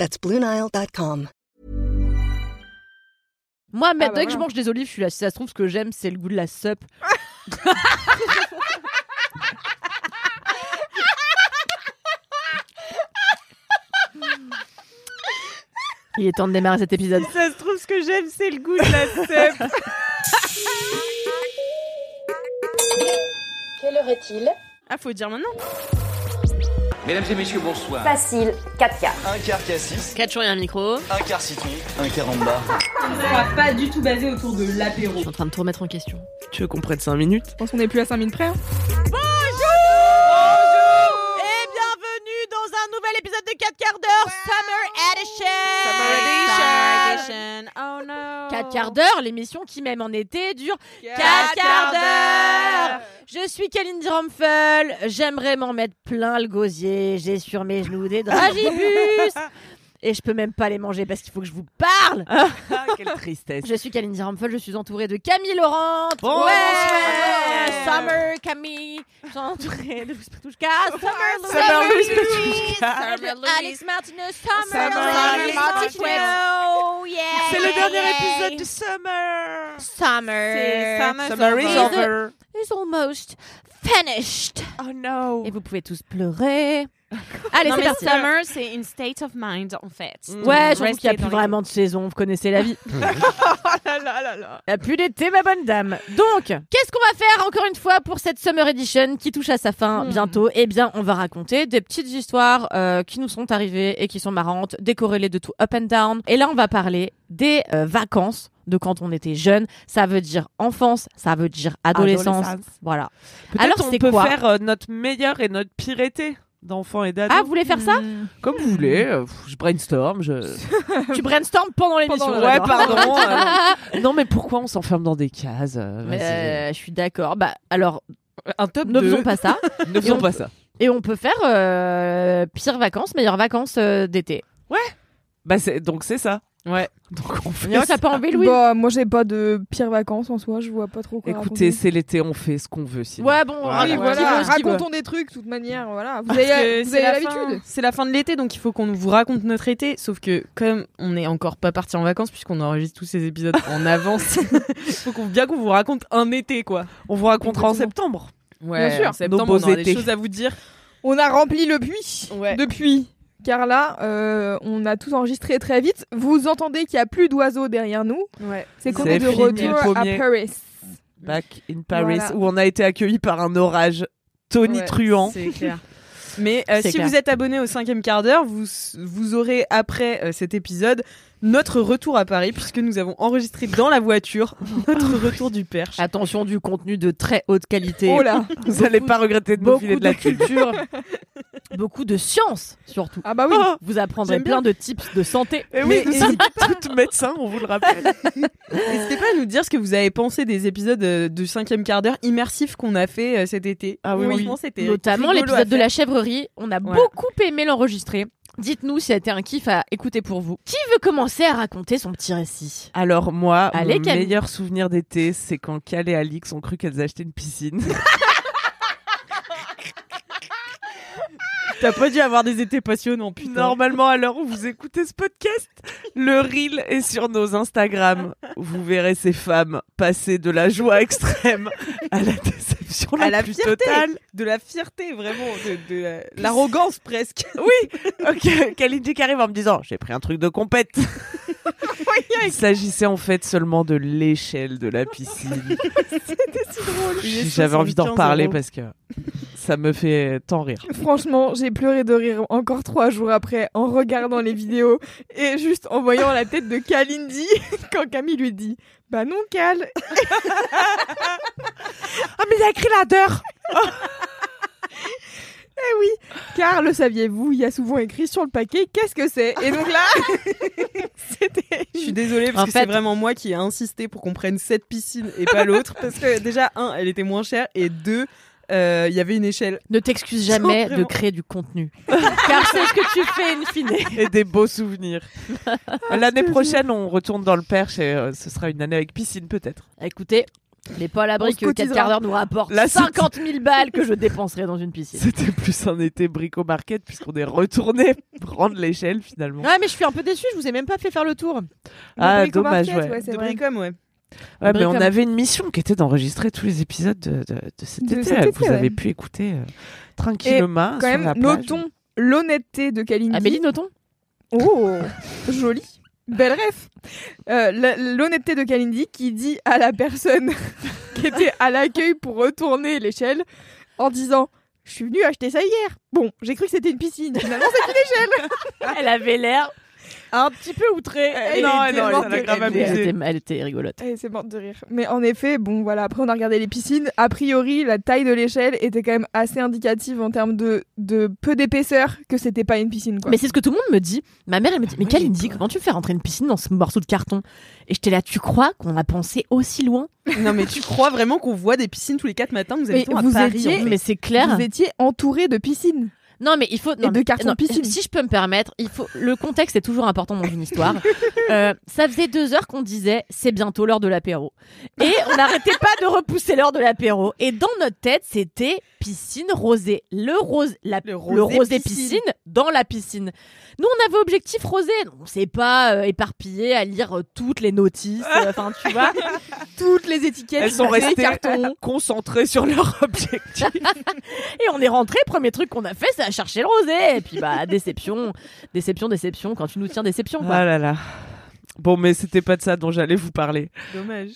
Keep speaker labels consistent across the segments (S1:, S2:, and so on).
S1: That's BlueNile.com.
S2: Moi, mais
S3: bah
S2: dès que je mange des olives, je suis là. Si ça se trouve, ce que j'aime, c'est le goût de la sup. Il est temps de démarrer cet épisode.
S3: Ça se trouve, ce que j'aime, c'est le goût de la sève.
S4: Quelle heure est-il?
S3: Ah, faut dire maintenant.
S5: Mesdames et messieurs, bonsoir.
S4: Facile, 4 quarts.
S5: Un quart cassis,
S2: 4 jours et un micro.
S5: un quart citron, un quart en bas.
S6: On va pas du tout basé autour de l'apéro.
S2: Je suis en train de tout remettre en question.
S3: Tu veux qu'on prenne 5 minutes?
S6: Je pense qu'on est plus à 5 minutes près. hein.
S3: Nouvel épisode de 4 quarts d'heure Summer Edition
S2: Summer
S3: Edition Oh no
S2: 4 quarts d'heure, l'émission qui, même en été, dure 4
S3: Quatre
S2: quarts
S3: quarts
S2: d'heure. Je suis Kalindi Ramphel. J'aimerais m'en mettre plein le gosier. J'ai sur mes genoux des dragibus. Et je peux même pas les manger parce qu'il faut que je vous parle.
S3: Ah, quelle tristesse
S2: Je suis Kalindi Ramphel, je suis entourée de Camille Laurent.
S3: Bonsoir.
S2: ouais, Summer Camille. Je suis entourée de Louis Petouchka. Summer,
S3: Summer Louis
S2: Petouchka.
S3: Summer Louis.
S2: Alex Martinez. Summer,
S3: Summer Martinez.
S2: Petouchka. Yeah.
S3: C'est le dernier épisode du Summer
S2: Summer.
S3: Summer,
S2: Summer
S3: is over
S2: is almost finished.
S3: Oh no
S2: Et vous pouvez tous pleurer. Allez, c'est parti.
S7: summer, c'est une state of mind en fait.
S2: Ouais, surtout
S7: Rester
S2: qu'il n'y a plus vraiment de saison, vous connaissez la vie.
S3: Oh
S2: Il n'y a plus d'été, ma bonne dame. Donc, qu'est-ce qu'on va faire encore une fois pour cette Summer Edition qui touche à sa fin bientôt? Eh bien, on va raconter des petites histoires euh, qui nous sont arrivées et qui sont marrantes, décorrélées de tout up and down. Et là, on va parler des euh, vacances de quand on était jeune. Ça veut dire enfance, ça veut dire adolescence.
S3: Adolescence.
S2: Voilà. Alors,
S3: on peut
S2: quoi?
S3: faire euh, notre meilleur et notre pire été d'enfants et d'ados.
S2: Ah, vous voulez faire ça
S3: Comme vous voulez, euh, je brainstorm, je...
S2: Tu brainstorm pendant l'émission.
S3: Ouais, pardon. euh, non, mais pourquoi on s'enferme dans des cases euh, vas-y.
S2: euh, je suis d'accord. Bah, alors,
S3: Un top
S2: ne
S3: 2.
S2: faisons pas ça.
S3: Ne faisons
S2: on-
S3: pas ça.
S2: Et on peut faire euh, pire vacances, meilleures vacances euh, d'été.
S3: Bah, c'est- donc c'est ça.
S2: Ouais.
S3: Donc on fait
S2: t'as pas envie, Louis?
S6: Bah, moi, j'ai pas de pires vacances en soi. Je vois pas trop quoi.
S3: Écoutez, c'est l'été, on fait ce qu'on veut. Sinon.
S2: Ouais, bon,
S3: Voilà.
S6: Voilà, racontons des trucs, de toute manière, voilà. Vous
S7: Parce
S6: avez, l'habitude.
S7: C'est la fin de l'été, donc il faut qu'on vous raconte notre été. Sauf que comme on n'est encore pas parti en vacances, puisqu'on enregistre tous ces épisodes en avance, il faut bien qu'on vous raconte un été, quoi.
S3: On vous racontera en septembre.
S7: Ouais,
S6: Bien sûr.
S7: en septembre,
S3: Nos beaux
S7: on aura des
S3: étés.
S7: choses à vous dire.
S6: On a rempli le puits
S7: Ouais.
S6: depuis. Car là, euh, on a tout enregistré très vite. Vous entendez qu'il y a plus d'oiseaux derrière nous.
S7: Ouais.
S6: C'est qu'on est de retour à. Paris.
S3: Back in Paris,
S6: Voilà.
S3: où on a été accueillis par un orage tonitruant.
S7: C'est clair. Mais euh, si
S2: clair.
S7: vous êtes abonné au cinquième quart d'heure, vous, vous aurez après euh, cet épisode notre retour à Paris, puisque nous avons enregistré dans la voiture notre retour du perche.
S2: Attention du contenu de très haute qualité.
S6: Oh là
S3: Vous n'allez pas regretter de
S2: Beaucoup
S3: de
S2: de
S3: la
S2: culture. beaucoup de science, surtout.
S6: Ah bah oui
S3: Oh,
S2: Vous apprendrez plein de tips de santé.
S3: et oui,
S7: Mais
S3: nous sommes toutes médecins, on vous le rappelle.
S7: N'hésitez pas à nous dire ce que vous avez pensé des épisodes euh, du cinquième quart d'heure immersifs qu'on a fait euh, cet été.
S3: Ah oui, oui.
S2: Notamment l'épisode de la chèvrerie. On a
S7: Ouais.
S2: beaucoup aimé l'enregistrer. Dites-nous si ça a été un kiff à écouter pour vous. Qui veut commencer à raconter son petit récit?
S3: Alors moi,
S2: Allez,
S3: mon
S2: Camille.
S3: meilleur souvenir d'été, c'est quand Cal et Alix ont cru qu'elles achetaient une piscine.
S7: T'as pas dû avoir des étés passionnants, putain.
S3: Normalement, à l'heure où vous écoutez ce podcast, le reel est sur nos Instagram. Vous verrez ces femmes passer de la joie extrême à la déception la,
S7: à la
S3: plus
S7: fierté,
S3: totale.
S7: de la fierté vraiment, de, de la- l'arrogance presque.
S3: Ok, Kalindi qui arrive en me disant j'ai pris un truc de compète. Il s'agissait en fait seulement de l'échelle de la piscine. J'avais envie d'en
S7: 75
S3: reparler
S7: euros.
S3: parce que ça me fait tant rire.
S6: Franchement, j'ai pleuré de rire encore trois jours après en regardant les vidéos et juste en voyant la tête de Kalindi quand Camille lui dit Bah non, Cal.
S3: Ah mais il a écrit la d'heure
S6: Eh oui. Car le saviez-vous, il y a souvent écrit sur le paquet Qu'est-ce que c'est? Et donc là,
S7: suis désolée parce
S2: En
S7: que
S2: fait-
S7: c'est vraiment moi qui ai insisté pour qu'on prenne cette piscine et pas l'autre parce que déjà un, elle était moins chère et deux, euh, il y avait une échelle.
S2: Ne t'excuse jamais de créer du contenu. Car c'est ce que tu fais in fine.
S3: Et des beaux souvenirs. L'année prochaine, on retourne dans le Perche et euh, ce sera une année avec piscine peut-être.
S2: Écoutez, mais pas à l'abri que 4
S6: cotisera.
S2: quarts d'heure nous rapporte
S3: Là, c'est-
S2: 50 000 balles que je dépenserai dans une piscine.
S3: C'était plus un été brico-market puisqu'on est retourné prendre l'échelle finalement.
S2: Ouais, mais je suis un peu déçue, je vous ai même pas fait faire le tour.
S3: Ah,
S6: Le Brico
S3: dommage,
S6: Market,
S3: ouais.
S6: c'est
S7: De
S6: vrai.
S7: Bricom, ouais.
S3: Ouais, mais on avait une mission qui était d'enregistrer tous les épisodes de, de, de cet
S6: De
S3: été.
S6: cet
S3: que
S6: été,
S3: vous
S6: ouais.
S3: avez pu écouter euh, tranquillement
S6: Quand
S3: sur
S6: même,
S3: la plage.
S6: notons l'honnêteté de Kalindi.
S2: Amélie, notons
S6: Oh, joli. Belle ref. Euh, L'honnêteté de Kalindi qui dit à la personne qui était à l'accueil pour retourner l'échelle en disant Je suis venue acheter ça hier. Bon, j'ai cru que c'était une piscine. Finalement, c'est une échelle.
S2: Elle avait l'air un petit peu outrée.
S6: Elle
S3: non,
S6: était
S3: non, elle grave
S2: elle, était, elle était rigolote.
S6: Eh, c'est morte de rire. Mais en effet, bon, voilà. Après, on a regardé les piscines. A priori, la taille de l'échelle était quand même assez indicative en termes de, de peu d'épaisseur que c'était pas une piscine, quoi.
S2: Mais c'est ce que tout le monde me dit. Ma mère, elle me dit Mais Kalindi, comment tu fais rentrer une piscine dans ce morceau de carton? Et j'étais là, tu crois qu'on a pensé aussi loin?
S7: Non mais tu crois vraiment qu'on voit des piscines tous les quatre matins
S6: Mais
S7: à
S6: vous
S7: Paris.
S6: étiez-
S7: en fait.
S2: Mais c'est clair.
S6: Vous étiez entouré de piscines.
S2: Non, mais il faut. non,
S6: de
S2: mais-
S6: carton
S2: non,
S6: piscine.
S2: Si je peux me permettre, il faut. Le contexte est toujours important dans une histoire. Euh, ça faisait deux heures qu'on disait c'est bientôt l'heure de l'apéro. Et on n'arrêtait pas de repousser l'heure de l'apéro. Et dans notre tête, c'était piscine rosée. Le rose, la,
S7: Le
S2: le
S7: rosé
S2: rosé,
S7: piscine.
S2: piscine. dans la piscine. Nous, on avait objectif rosé. On s'est pas euh, éparpillé à lire euh, toutes les notices. euh, Enfin, tu vois, toutes les étiquettes.
S3: Elles sont restées
S2: cartons.
S3: concentrées sur leur objectif.
S2: Et on est rentré, premier truc qu'on a fait, c'est chercher le rosé. Et puis bah déception, déception, déception. Quand tu nous tiens déception, quoi.
S3: Ah là là. Bon, mais c'était pas de ça dont j'allais vous parler.
S7: Dommage.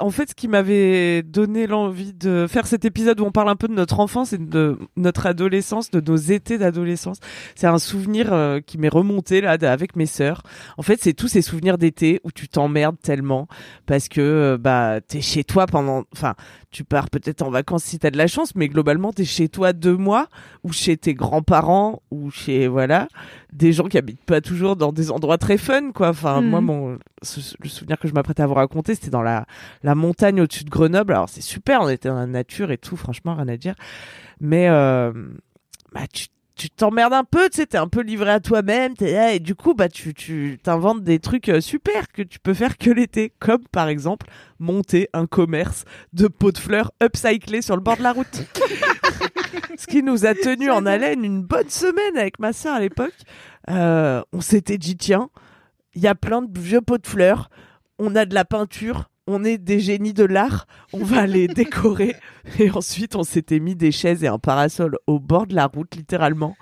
S3: En fait, ce qui m'avait donné l'envie de faire cet épisode où on parle un peu de notre enfance et de notre adolescence, de nos étés d'adolescence, c'est un souvenir euh, qui m'est remonté là avec mes sœurs. En fait, c'est tous ces souvenirs d'été où tu t'emmerdes tellement parce que euh, bah t'es chez toi pendant, enfin, tu pars peut-être en vacances si t'as de la chance, mais globalement t'es chez toi deux mois ou chez tes grands-parents ou chez voilà des gens qui habitent pas toujours dans des endroits très fun quoi. Enfin, moi mon ce- le souvenir que je m'apprêtais à vous raconter, c'était dans la la montagne au-dessus de Grenoble. Alors c'est super, on était dans la nature et tout, franchement rien à dire. Mais euh, bah tu tu t'emmerdes un peu, tu sais, t'es un peu livré à toi-même, et du coup, bah, tu, tu t'inventes des trucs euh, super que tu peux faire que l'été, comme par exemple monter un commerce de pots de fleurs upcyclés sur le bord de la route. Ce qui nous a tenu en haleine une bonne semaine avec ma sœur à l'époque. Euh, on s'était dit, tiens, il y a plein de vieux pots de fleurs, on a de la peinture, on est des génies de l'art, on va les décorer. Et ensuite, on s'était mis des chaises et un parasol au bord de la route, littéralement,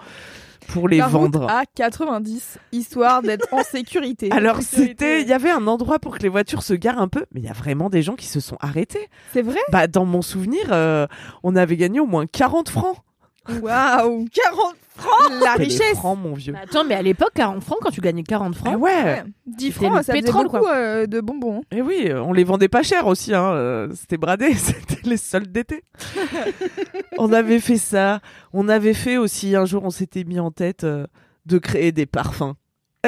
S3: pour les
S6: La route
S3: vendre.
S6: à 90, histoire d'être en sécurité.
S3: Alors c'était, il y avait un endroit pour que les voitures se garent un peu, mais il y a vraiment des gens qui se sont arrêtés.
S6: C'est vrai?
S3: Bah dans mon souvenir, euh, on avait gagné au moins 40 francs.
S6: Waouh 40 francs La richesse
S3: francs, mon vieux.
S2: Bah, attends, mais à l'époque, 40 francs, quand tu gagnais 40 francs,
S3: Ah ouais.
S6: Ouais. 10
S2: C'était
S6: francs,
S2: le
S6: ça faisait
S2: pétrole,
S6: beaucoup euh, de bonbons.
S3: Et oui, euh, on les vendait pas cher aussi, hein. euh, C'était bradé, c'était les soldes d'été. on avait fait ça. On avait fait aussi un jour, on s'était mis en tête euh, de créer des parfums.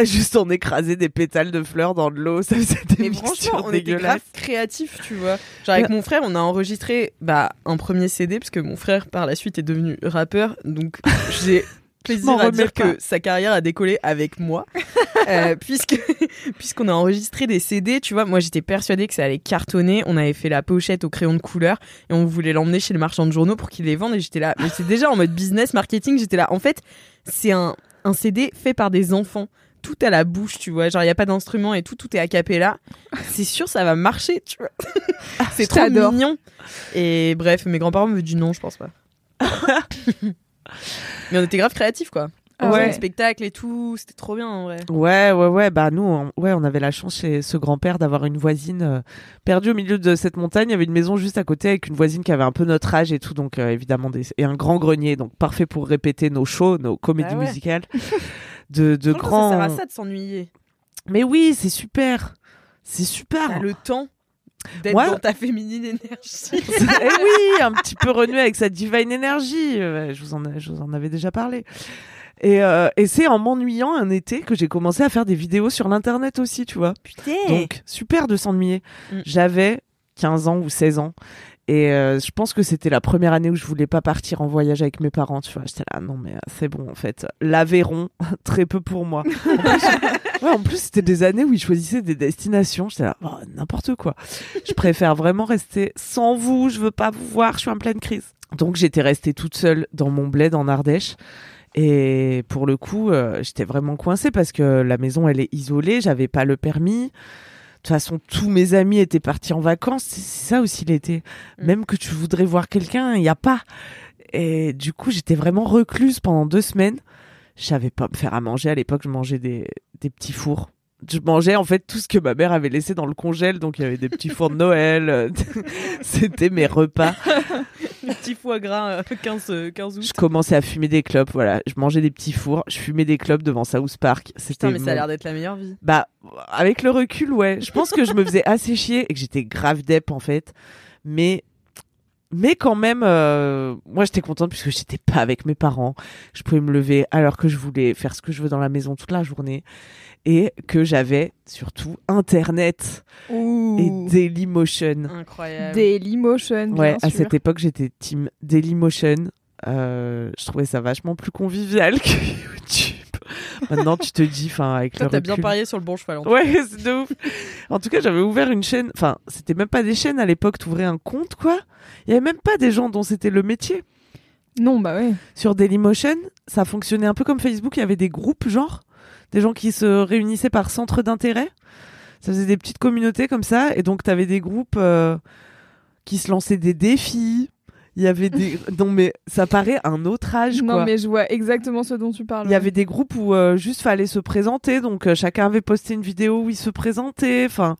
S3: Juste on écrasait des pétales de fleurs dans de l'eau, ça faisait des
S7: Mais franchement, on était grave créatifs, tu vois. Genre avec mon frère, on a enregistré bah, un premier CD parce que mon frère par la suite est devenu rappeur, donc j'ai plaisir à dire
S3: pas.
S7: que sa carrière a décollé avec moi, Euh, puisque puisqu'on a enregistré des CD, tu vois. Moi, j'étais persuadée que ça allait cartonner. On avait fait la pochette au crayon de couleur et on voulait l'emmener chez le marchand de journaux pour qu'il les vende. Et j'étais là, mais c'est déjà en mode business marketing. J'étais là. En fait, c'est un un CD fait par des enfants. Tout à la bouche, tu vois. Genre, il y a pas d'instrument et tout, tout est a cappella. C'est sûr, ça va marcher, tu vois. c'est trop mignon. Et bref, mes grands-parents m'ont dit non, je pense pas. Mais on était grave créatifs, quoi.
S6: Ah ouais.
S7: des spectacles et tout, c'était trop bien en vrai.
S3: Ouais, ouais, ouais. Bah nous, on, ouais, on avait la chance chez ce grand-père d'avoir une voisine euh, perdue au milieu de cette montagne. Il y avait une maison juste à côté avec une voisine qui avait un peu notre âge et tout, donc euh, évidemment des et un grand grenier, donc parfait pour répéter nos shows, nos comédies
S7: Bah ouais.
S3: musicales de de grands.
S7: Ça sert à ça de s'ennuyer.
S3: Mais oui, c'est super, c'est super.
S7: Le temps d'être
S3: Ouais.
S7: dans ta féminine énergie.
S3: eh oui, un petit peu renoué avec sa divine énergie. Je, vous en, je vous en avais déjà parlé. Et, euh, et c'est en m'ennuyant un été que j'ai commencé à faire des vidéos sur l'internet aussi, tu vois.
S7: Putain.
S3: Donc, super de s'ennuyer.
S7: Mm.
S3: J'avais 15 ans ou 16 ans. Et euh, je pense que c'était la première année où je voulais pas partir en voyage avec mes parents, tu vois. J'étais là, non, mais euh, c'est bon, en fait. L'Aveyron, très peu pour moi. En plus, ouais, en plus, c'était des années où ils choisissaient des destinations. J'étais là, oh, n'importe quoi. Je préfère vraiment rester sans vous. Je veux pas vous voir. Je suis en pleine crise. Donc, j'étais restée toute seule dans mon bled en Ardèche. Et pour le coup, euh, j'étais vraiment coincée parce que la maison, elle est isolée. J'avais pas le permis. De toute façon, tous mes amis étaient partis en vacances. C'est ça aussi l'été.
S7: Mm.
S3: Même que tu voudrais voir quelqu'un, il n'y a pas. Et du coup, j'étais vraiment recluse pendant deux semaines. Je savais pas me faire à manger. À l'époque, je mangeais des, des petits fours. Je mangeais en fait tout ce que ma mère avait laissé dans le congèle. Donc, il y avait des petits fours de Noël. C'était mes repas.
S7: Petit foie gras euh, 15, euh, 15 août.
S3: Je commençais à fumer des clopes. Voilà, je mangeais des petits fours. Je fumais des clopes devant South Park. C'était
S7: Putain, mais ça a
S3: mon-
S7: l'air d'être la meilleure vie.
S3: Bah, avec le recul, ouais. Je pense que je me faisais assez chier et que j'étais grave dep en fait. Mais, mais quand même, euh, moi j'étais contente puisque j'étais pas avec mes parents. Je pouvais me lever à l'heure que je voulais, faire ce que je veux dans la maison toute la journée. Et que j'avais surtout Internet et
S6: Ouh.
S3: Dailymotion.
S7: Incroyable.
S6: Dailymotion, bien
S3: Ouais, à cette époque, j'étais team Dailymotion. Euh, je trouvais ça vachement plus convivial que YouTube. Maintenant, tu te dis, enfin, avec
S7: Toi,
S3: le
S7: t'as bien parié sur le bon cheval. en tout
S3: Ouais, c'est de ouf. En tout cas, j'avais ouvert une chaîne. Enfin, c'était même pas des chaînes à l'époque. T'ouvrais un compte, quoi. Il y avait même pas des gens dont c'était le métier.
S6: Non, bah ouais.
S3: Sur Dailymotion, ça fonctionnait un peu comme Facebook. Il y avait des groupes, genre, des gens qui se réunissaient par centre d'intérêt. Ça faisait des petites communautés comme ça. Et donc, t'avais des groupes euh, qui se lançaient des défis. Il y avait des. non, mais ça paraît un autre âge,
S6: Non,
S3: quoi.
S6: mais je vois exactement ce dont tu parles.
S3: Il y avait des groupes où euh, juste fallait se présenter, donc euh, chacun avait posté une vidéo où il se présentait. Enfin,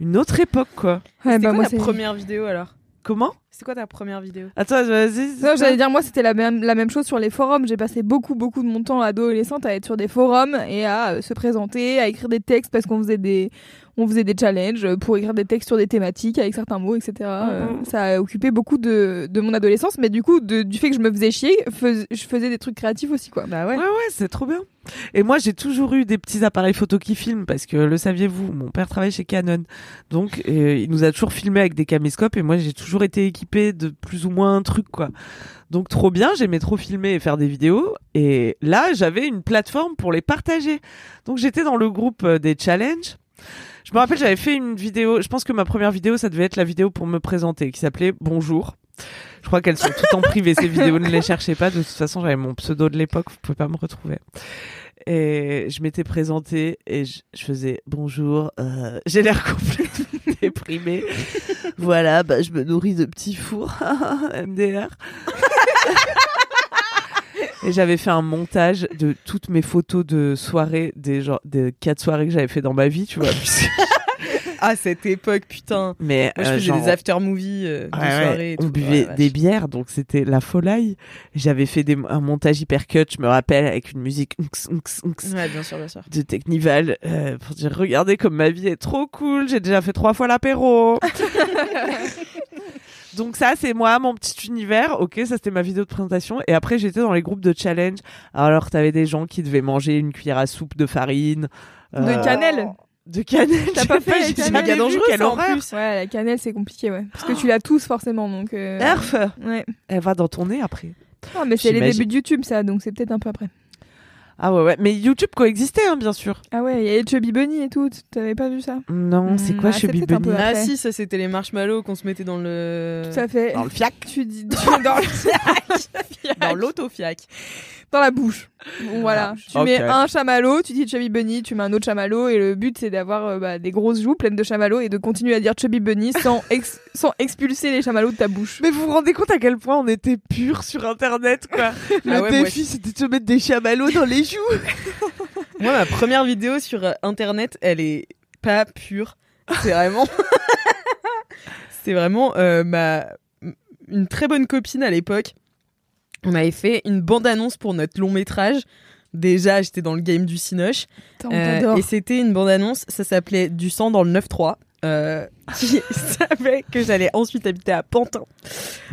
S3: une autre époque, quoi.
S6: Ouais,
S7: C'était
S6: bah,
S7: quoi
S6: moi, c'est-
S7: première vidéo alors?
S3: Comment?
S7: C'est quoi ta première vidéo?
S3: Attends, vas-y.
S6: Non, j'allais dire, moi, c'était la même, la même chose sur les forums. J'ai passé beaucoup, beaucoup de mon temps adolescente à être sur des forums et à euh, se présenter, à écrire des textes parce qu'on faisait des, on faisait des challenges pour écrire des textes sur des thématiques avec certains mots, etc. Euh,
S3: Mhm.
S6: ça a occupé beaucoup de, de mon adolescence, mais du coup, de- du fait que je me faisais chier, fais- je faisais des trucs créatifs aussi, quoi.
S7: Bah
S3: Ouais, ouais, c'est trop bien. Et moi, j'ai toujours eu des petits appareils photo qui filment parce que, le saviez-vous, mon père travaille chez Canon. Donc, euh, il nous a toujours filmé avec des caméscopes et moi, j'ai toujours été équipée de plus ou moins un truc, quoi. Donc, trop bien, j'aimais trop filmer et faire des vidéos. Et là, j'avais une plateforme pour les partager. Donc, j'étais dans le groupe euh, des challenges. Je me rappelle, j'avais fait une vidéo. Je pense que ma première vidéo, ça devait être la vidéo pour me présenter, qui s'appelait Bonjour. Je crois qu'elles sont toutes en privé, ces vidéos. Ne les cherchez pas. De toute façon, j'avais mon pseudo de l'époque. Vous pouvez pas me retrouver. Et je m'étais présentée et je, faisais bonjour. euh, J'ai l'air complètement déprimée. voilà, bah, je me nourris de petits fours. MDR. Et j'avais fait un montage de toutes mes photos de soirées, des, genre, des quatre soirées que j'avais fait dans ma vie, tu vois.
S7: Ah, cette époque, putain.
S3: Mais
S7: Moi, je
S3: euh,
S7: faisais
S3: genre-
S7: des after-movies euh, de
S3: Ouais, ouais,
S7: soirée. et
S3: on
S7: tout.
S3: buvait
S7: Ouais,
S3: des bières, donc c'était la folie. J'avais fait des, un montage hyper cut, je me rappelle, avec une musique
S7: Ouais, bien sûr, bien sûr.
S3: de Technival euh, pour dire regardez comme ma vie est trop cool, j'ai déjà fait trois fois l'apéro. Donc ça c'est moi mon petit univers. OK, ça c'était ma vidéo de présentation et après j'étais dans les groupes de challenge. Alors t'avais des gens qui devaient manger une cuillère à soupe de farine
S6: De
S3: euh,
S6: cannelle.
S3: De cannelle.
S6: T'as pas fait
S3: jamais
S7: méga dangereux,
S3: quelle horreur.
S7: plus.
S6: Ouais, la cannelle, c'est compliqué, ouais. Parce que tu l'as tous forcément, donc. euh,
S3: Nerf.
S6: Ouais.
S3: Elle va dans ton nez après.
S6: Ah, mais c'est les débuts de YouTube, ça, donc c'est peut-être un peu après.
S3: Ah ouais ouais, mais YouTube coexistait hein, bien sûr.
S6: Ah ouais, il y a Chubby Bunny et tout. T'avais pas vu ça?
S3: Non, c'est
S6: Hmm,
S3: quoi
S6: ah,
S3: chez
S6: c'est peut-être un
S3: Bunny?
S7: Ah si, ça c'était les marshmallows qu'on se mettait dans le...
S6: Tout à fait.
S3: Dans le fiac.
S6: Tu dis dans, le-
S7: dans l'autofiac.
S6: dans la bouche. Bon, voilà. Tu
S3: Ok.
S6: mets un chamallow, tu dis Chubby Bunny, tu mets un autre chamallow et le but c'est d'avoir euh, bah, des grosses joues pleines de chamallows et de continuer à dire Chubby Bunny sans, ex- sans expulser les chamallows de ta bouche.
S3: Mais vous vous rendez compte à quel point on était pur sur internet quoi. Le
S7: Ah ouais, moi
S3: défi c'était de se mettre des chamallows dans les joues.
S7: Moi, ma première vidéo sur euh, internet, elle est pas pure. C'est vraiment. C'est vraiment euh, ma une très bonne copine à l'époque. On avait fait une bande-annonce pour notre long métrage. Déjà, j'étais dans le game du cinoche. Euh, et c'était une bande-annonce, ça s'appelait Du sang dans le 9-3. Euh, qui savait que j'allais ensuite habiter à Pantin.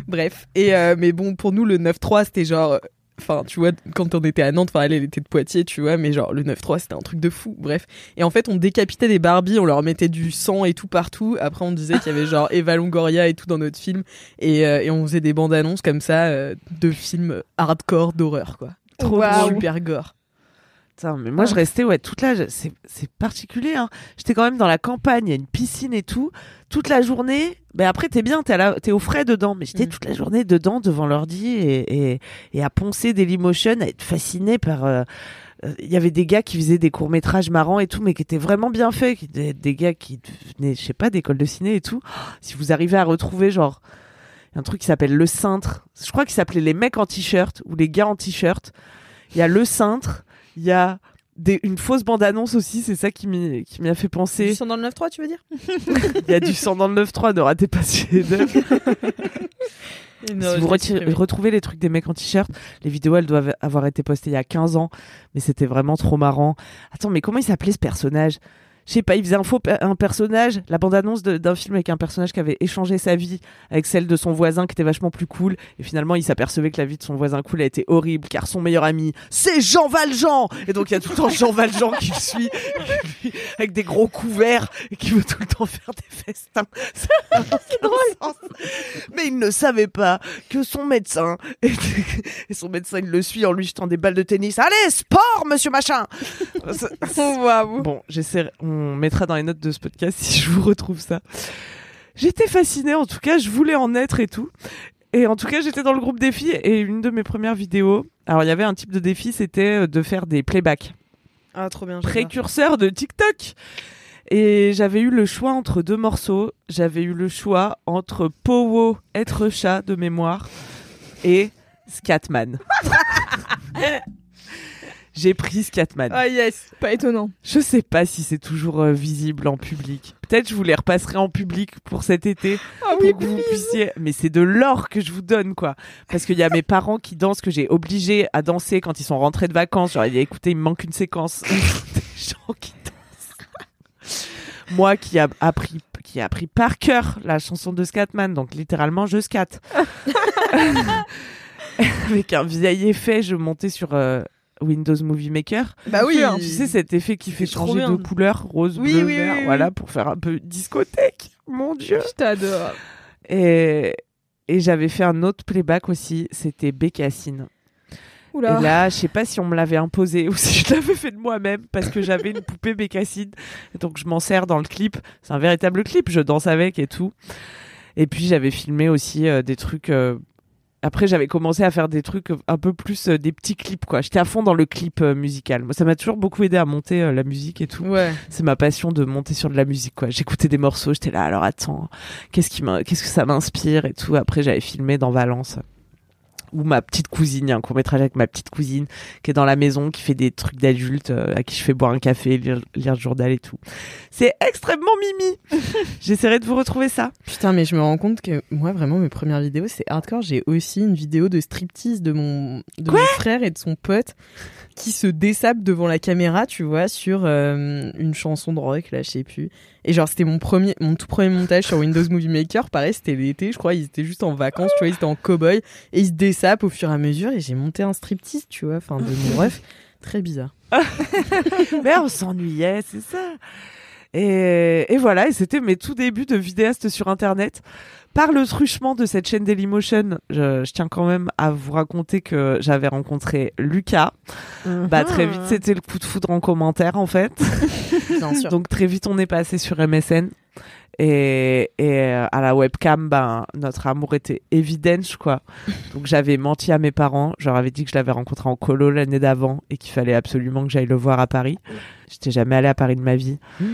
S7: Bref. Et euh, mais bon, pour nous, le 9-3, c'était genre enfin, tu vois, quand on était à Nantes, enfin, elle, elle était de Poitiers, tu vois, mais genre, le 9-3, c'était un truc de fou, bref. Et en fait, on décapitait des Barbies, on leur mettait du sang et tout partout. Après, on disait qu'il y avait genre Eva Longoria et tout dans notre film. Et, euh, et on faisait des bandes annonces comme ça euh, de films hardcore d'horreur, quoi. Trop super gore.
S3: Putain, mais moi, je restais, ouais, toute la. C'est c'est particulier, hein. J'étais quand même dans la campagne, il y a une piscine et tout. Toute la journée. Ben après, t'es bien, t'es à la- t'es au frais dedans. Mais j'étais
S7: Mm.
S3: toute la journée dedans, devant l'ordi et, et, et à poncer Dailymotion, à être fasciné par. euh, euh, Il y avait des gars qui faisaient des courts métrages marrants et tout, mais qui étaient vraiment bien faits. Qui des gars qui venaient, je sais pas, d'école de ciné et tout. Si vous arrivez à retrouver, genre, il y a un truc qui s'appelle Le Cintre. Je crois qu'il s'appelait Les mecs en t-shirt ou Les gars en t-shirt. Il y a Le Cintre. Il y a des, une fausse bande-annonce aussi, c'est ça qui m'y a fait penser.
S7: Du sang dans le 9-3, tu veux dire
S3: Il y a du sang dans le 9-3, ne ratez pas ce. Si vous retrouvez les trucs des mecs en t-shirt, les vidéos elles doivent avoir été postées il y a 15 ans, mais c'était vraiment trop marrant. Attends, mais comment il s'appelait ce personnage? Je sais pas, il faisait un faux un personnage, la bande-annonce de- d'un film avec un personnage qui avait échangé sa vie avec celle de son voisin qui était vachement plus cool, et finalement il s'apercevait que la vie de son voisin cool a été horrible car son meilleur ami c'est Jean Valjean Et donc il y a tout le temps Jean Valjean qui le suit avec des gros couverts et qui veut tout le temps faire des festins. C'est drôle. Mais il ne savait pas que son médecin et, son médecin il le suit en lui jetant des balles de tennis. Allez, sport, monsieur machin. Bon, j'essaierai, on mettra dans les notes de ce podcast si je vous retrouve ça. J'étais fascinée, en tout cas, je voulais en être et tout. Et en tout cas, j'étais dans le groupe défi et une de mes premières vidéos. Alors, il y avait un type de défi, c'était euh, de faire des playbacks.
S7: Ah, trop bien.
S3: Précurseur de TikTok. Et j'avais eu le choix entre deux morceaux. J'avais eu le choix entre Powo, être chat de mémoire, et Scatman. J'ai pris Scatman.
S6: Ah yes, pas étonnant.
S3: Je sais pas si c'est toujours euh, visible en public. Peut-être je vous les repasserai en public pour cet été
S6: Ah
S3: pour que vous puissiez. Mais c'est de l'or que je vous donne, quoi. Parce qu'il y a mes parents qui dansent, que j'ai obligé à danser quand ils sont rentrés de vacances. Genre, écoutez, il me manque une séquence. Des gens qui dansent. Moi qui a appris, qui a appris par cœur la chanson de Scatman, donc littéralement je scat. Avec un vieil effet, je montais sur euh, Windows Movie Maker.
S7: Bah oui,
S3: Tu sais cet effet qui fait changer
S7: bien.
S3: de couleur, rose,
S7: Oui,
S3: bleu,
S7: oui,
S3: vert,
S7: oui,
S3: voilà, pour faire un peu discothèque. Mon dieu.
S6: Je t'adore.
S3: Et, et j'avais fait un autre playback aussi, c'était Bécassine.
S6: Oula.
S3: Et là, je sais pas si on me l'avait imposé ou si je l'avais fait de moi-même parce que j'avais une poupée Bécassine. Donc je m'en sers dans le clip. C'est un véritable clip, je danse avec et tout. Et puis j'avais filmé aussi euh, des trucs. euh, Après, j'avais commencé à faire des trucs un peu plus euh, des petits clips quoi. J'étais à fond dans le clip euh, musical. Moi, ça m'a toujours beaucoup aidé à monter euh, la musique et tout.
S7: Ouais.
S3: C'est ma passion de monter sur de la musique, quoi. J'écoutais des morceaux, j'étais là, alors attends, qu'est-ce qui qu'est-ce que ça m'inspire et tout. Après, j'avais filmé dans Valence. Ou ma petite cousine, il y a un court métrage avec ma petite cousine qui est dans la maison, qui fait des trucs d'adultes, euh, à qui je fais boire un café, lire, lire le journal et tout. C'est extrêmement mimi. J'essaierai de vous retrouver ça.
S7: Putain, mais je me rends compte que moi, vraiment, mes premières vidéos, c'est hardcore. J'ai aussi une vidéo de striptease de mon, de mon frère et de son pote qui se dessapent devant la caméra, tu vois, sur euh, une chanson de rock, là, je sais plus. Et genre, c'était mon premier, mon tout premier montage sur Windows Movie Maker. Pareil, c'était l'été, je crois. Ils étaient juste en vacances, tu vois, ils étaient en cow-boy. Et ils se dessapent au fur et à mesure. Et j'ai monté un striptease, tu vois, enfin, de mon ref. Très bizarre.
S3: Mais on s'ennuyait, c'est ça. Et, et voilà, et c'était mes tout débuts de vidéaste sur Internet. Par le truchement de cette chaîne Dailymotion, je, je tiens quand même à vous raconter que j'avais rencontré Lucas. Bah très vite, c'était le coup de foudre en commentaire en fait.
S7: Bien sûr.
S3: Donc très vite, on est passé sur MSN. Et, et euh, à la webcam, ben, notre amour était évident, quoi. Donc j'avais menti à mes parents. Je leur avais dit que je l'avais rencontré en colo l'année d'avant et qu'il fallait absolument que j'aille le voir à Paris. J'étais jamais allée à Paris de ma vie.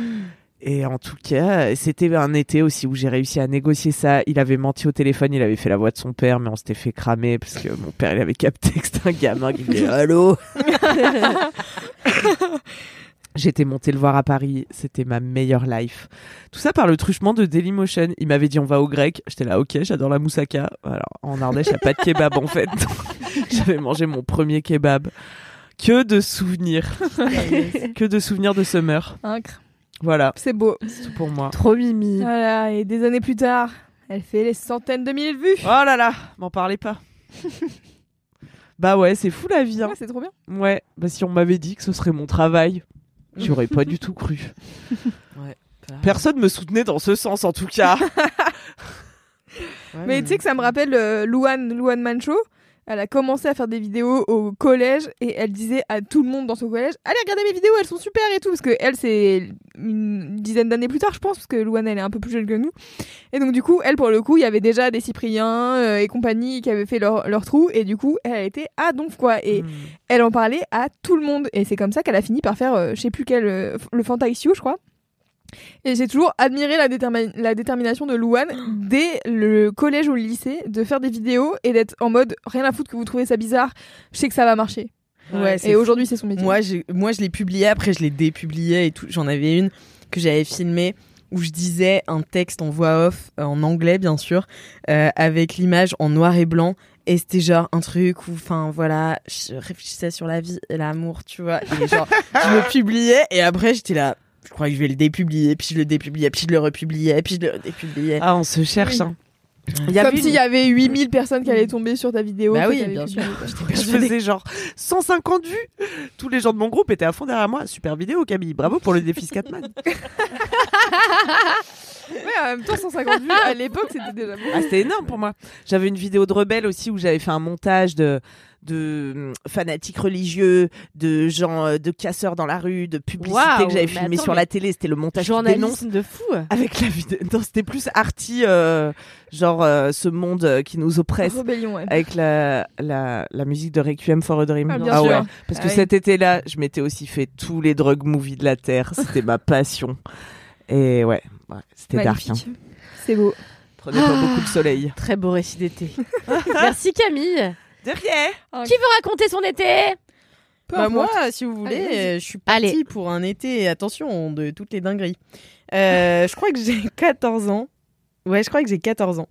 S3: Et en tout cas, c'était un été aussi où j'ai réussi à négocier ça. Il avait menti au téléphone, il avait fait la voix de son père, mais on s'était fait cramer parce que mon père, il avait capté que c'était un gamin qui disait Allô? J'étais montée le voir à Paris, c'était ma meilleure life. Tout ça par le truchement de Dailymotion. Il m'avait dit on va au grec. J'étais là, ok, j'adore la moussaka. Alors en Ardèche, il n'y a pas de kebab en fait. J'avais mangé mon premier kebab. Que de souvenirs. que de souvenirs de summer.
S6: Incre.
S3: Voilà,
S6: C'est beau.
S3: c'est tout pour moi.
S2: Trop mimi.
S6: Voilà, et des années plus tard, elle fait les centaines de mille vues.
S3: Oh là là, m'en parlez pas. Bah ouais, c'est fou la vie. hein.
S6: Ouais, c'est trop bien.
S3: Ouais, bah si on m'avait dit que ce serait mon travail, j'aurais pas du tout cru. Personne me soutenait dans ce sens en tout cas.
S6: Mais tu sais que ça me rappelle euh, Louane, Louane Mancho. Elle a commencé à faire des vidéos au collège et elle disait à tout le monde dans son collège Allez, regardez mes vidéos, elles sont super et tout. Parce que elle, c'est une dizaine d'années plus tard, je pense, parce que Louane, elle est un peu plus jeune que nous. Et donc, du coup, elle, pour le coup, il y avait déjà des Cypriens euh, et compagnie qui avaient fait leur, leur trou. Et du coup, elle a été à Donf, quoi. Et
S3: Hmm.
S6: elle en parlait à tout le monde. Et c'est comme ça qu'elle a fini par faire, euh, je sais plus quel, euh, le Fantaisio, je crois. Et j'ai toujours admiré la, détermi- la détermination de Louane dès le collège ou le lycée de faire des vidéos et d'être en mode rien à foutre que vous trouvez ça bizarre, je sais que ça va marcher.
S7: Ouais,
S6: Et aujourd'hui, c'est son métier.
S7: Moi, j'ai- moi, je l'ai publié, après je l'ai dépublié et tout. J'en avais une que j'avais filmée où je disais un texte en voix off, euh, en anglais bien sûr, euh, avec l'image en noir et blanc. Et c'était genre un truc où, enfin voilà, je réfléchissais sur la vie et l'amour, tu vois. Et genre, je le publiais et après j'étais là, je crois que je vais le dépublier, puis je le dépubliais, puis je le republiais, puis je le dépubliais.
S3: Ah, on se cherche.
S6: Oui.
S3: hein. Il y avait
S6: Comme
S3: une-
S6: s'il y avait 8000 personnes qui allaient tomber sur ta vidéo.
S7: Bah oui, bien sûr.
S3: Je faisais genre 150 vues. Tous les gens de mon groupe étaient à fond derrière moi. Super vidéo, Camille. Bravo pour le défi Scatman.
S6: Ouais, en même temps, 150 vues à l'époque, c'était déjà beaucoup.
S3: Ah, c'était énorme pour moi. J'avais une vidéo de rebelle aussi où j'avais fait un montage de de hum, fanatiques religieux, de gens, euh, de casseurs dans la rue, de publicités que j'avais
S2: mais
S3: filmé
S2: attends,
S3: sur la télé. C'était le montage.
S2: Journalisme de fou.
S3: Avec la vidéo. Non, c'était plus arty, euh, genre euh, ce monde qui nous oppresse.
S6: Rébellion, ouais.
S3: Avec la, la, la musique de Requiem for a Dream.
S6: Ah, sûr.
S3: ouais. Parce que
S6: Ah oui.
S3: cet été-là, je m'étais aussi fait tous les drug movies de la Terre. C'était ma passion. Et ouais, ouais c'était dark. Hein.
S6: C'est beau.
S3: Prenez pas beaucoup de soleil.
S2: Très beau récit d'été. Merci Camille.
S3: Derrière
S2: Qui veut raconter son été?
S6: Peu
S7: Bah moi, si vous voulez,
S6: Allez,
S7: je suis partie
S2: Allez.
S7: pour un été, attention, de toutes les dingueries. Euh, je crois que j'ai 14 ans. Ouais, je crois que j'ai 14 ans.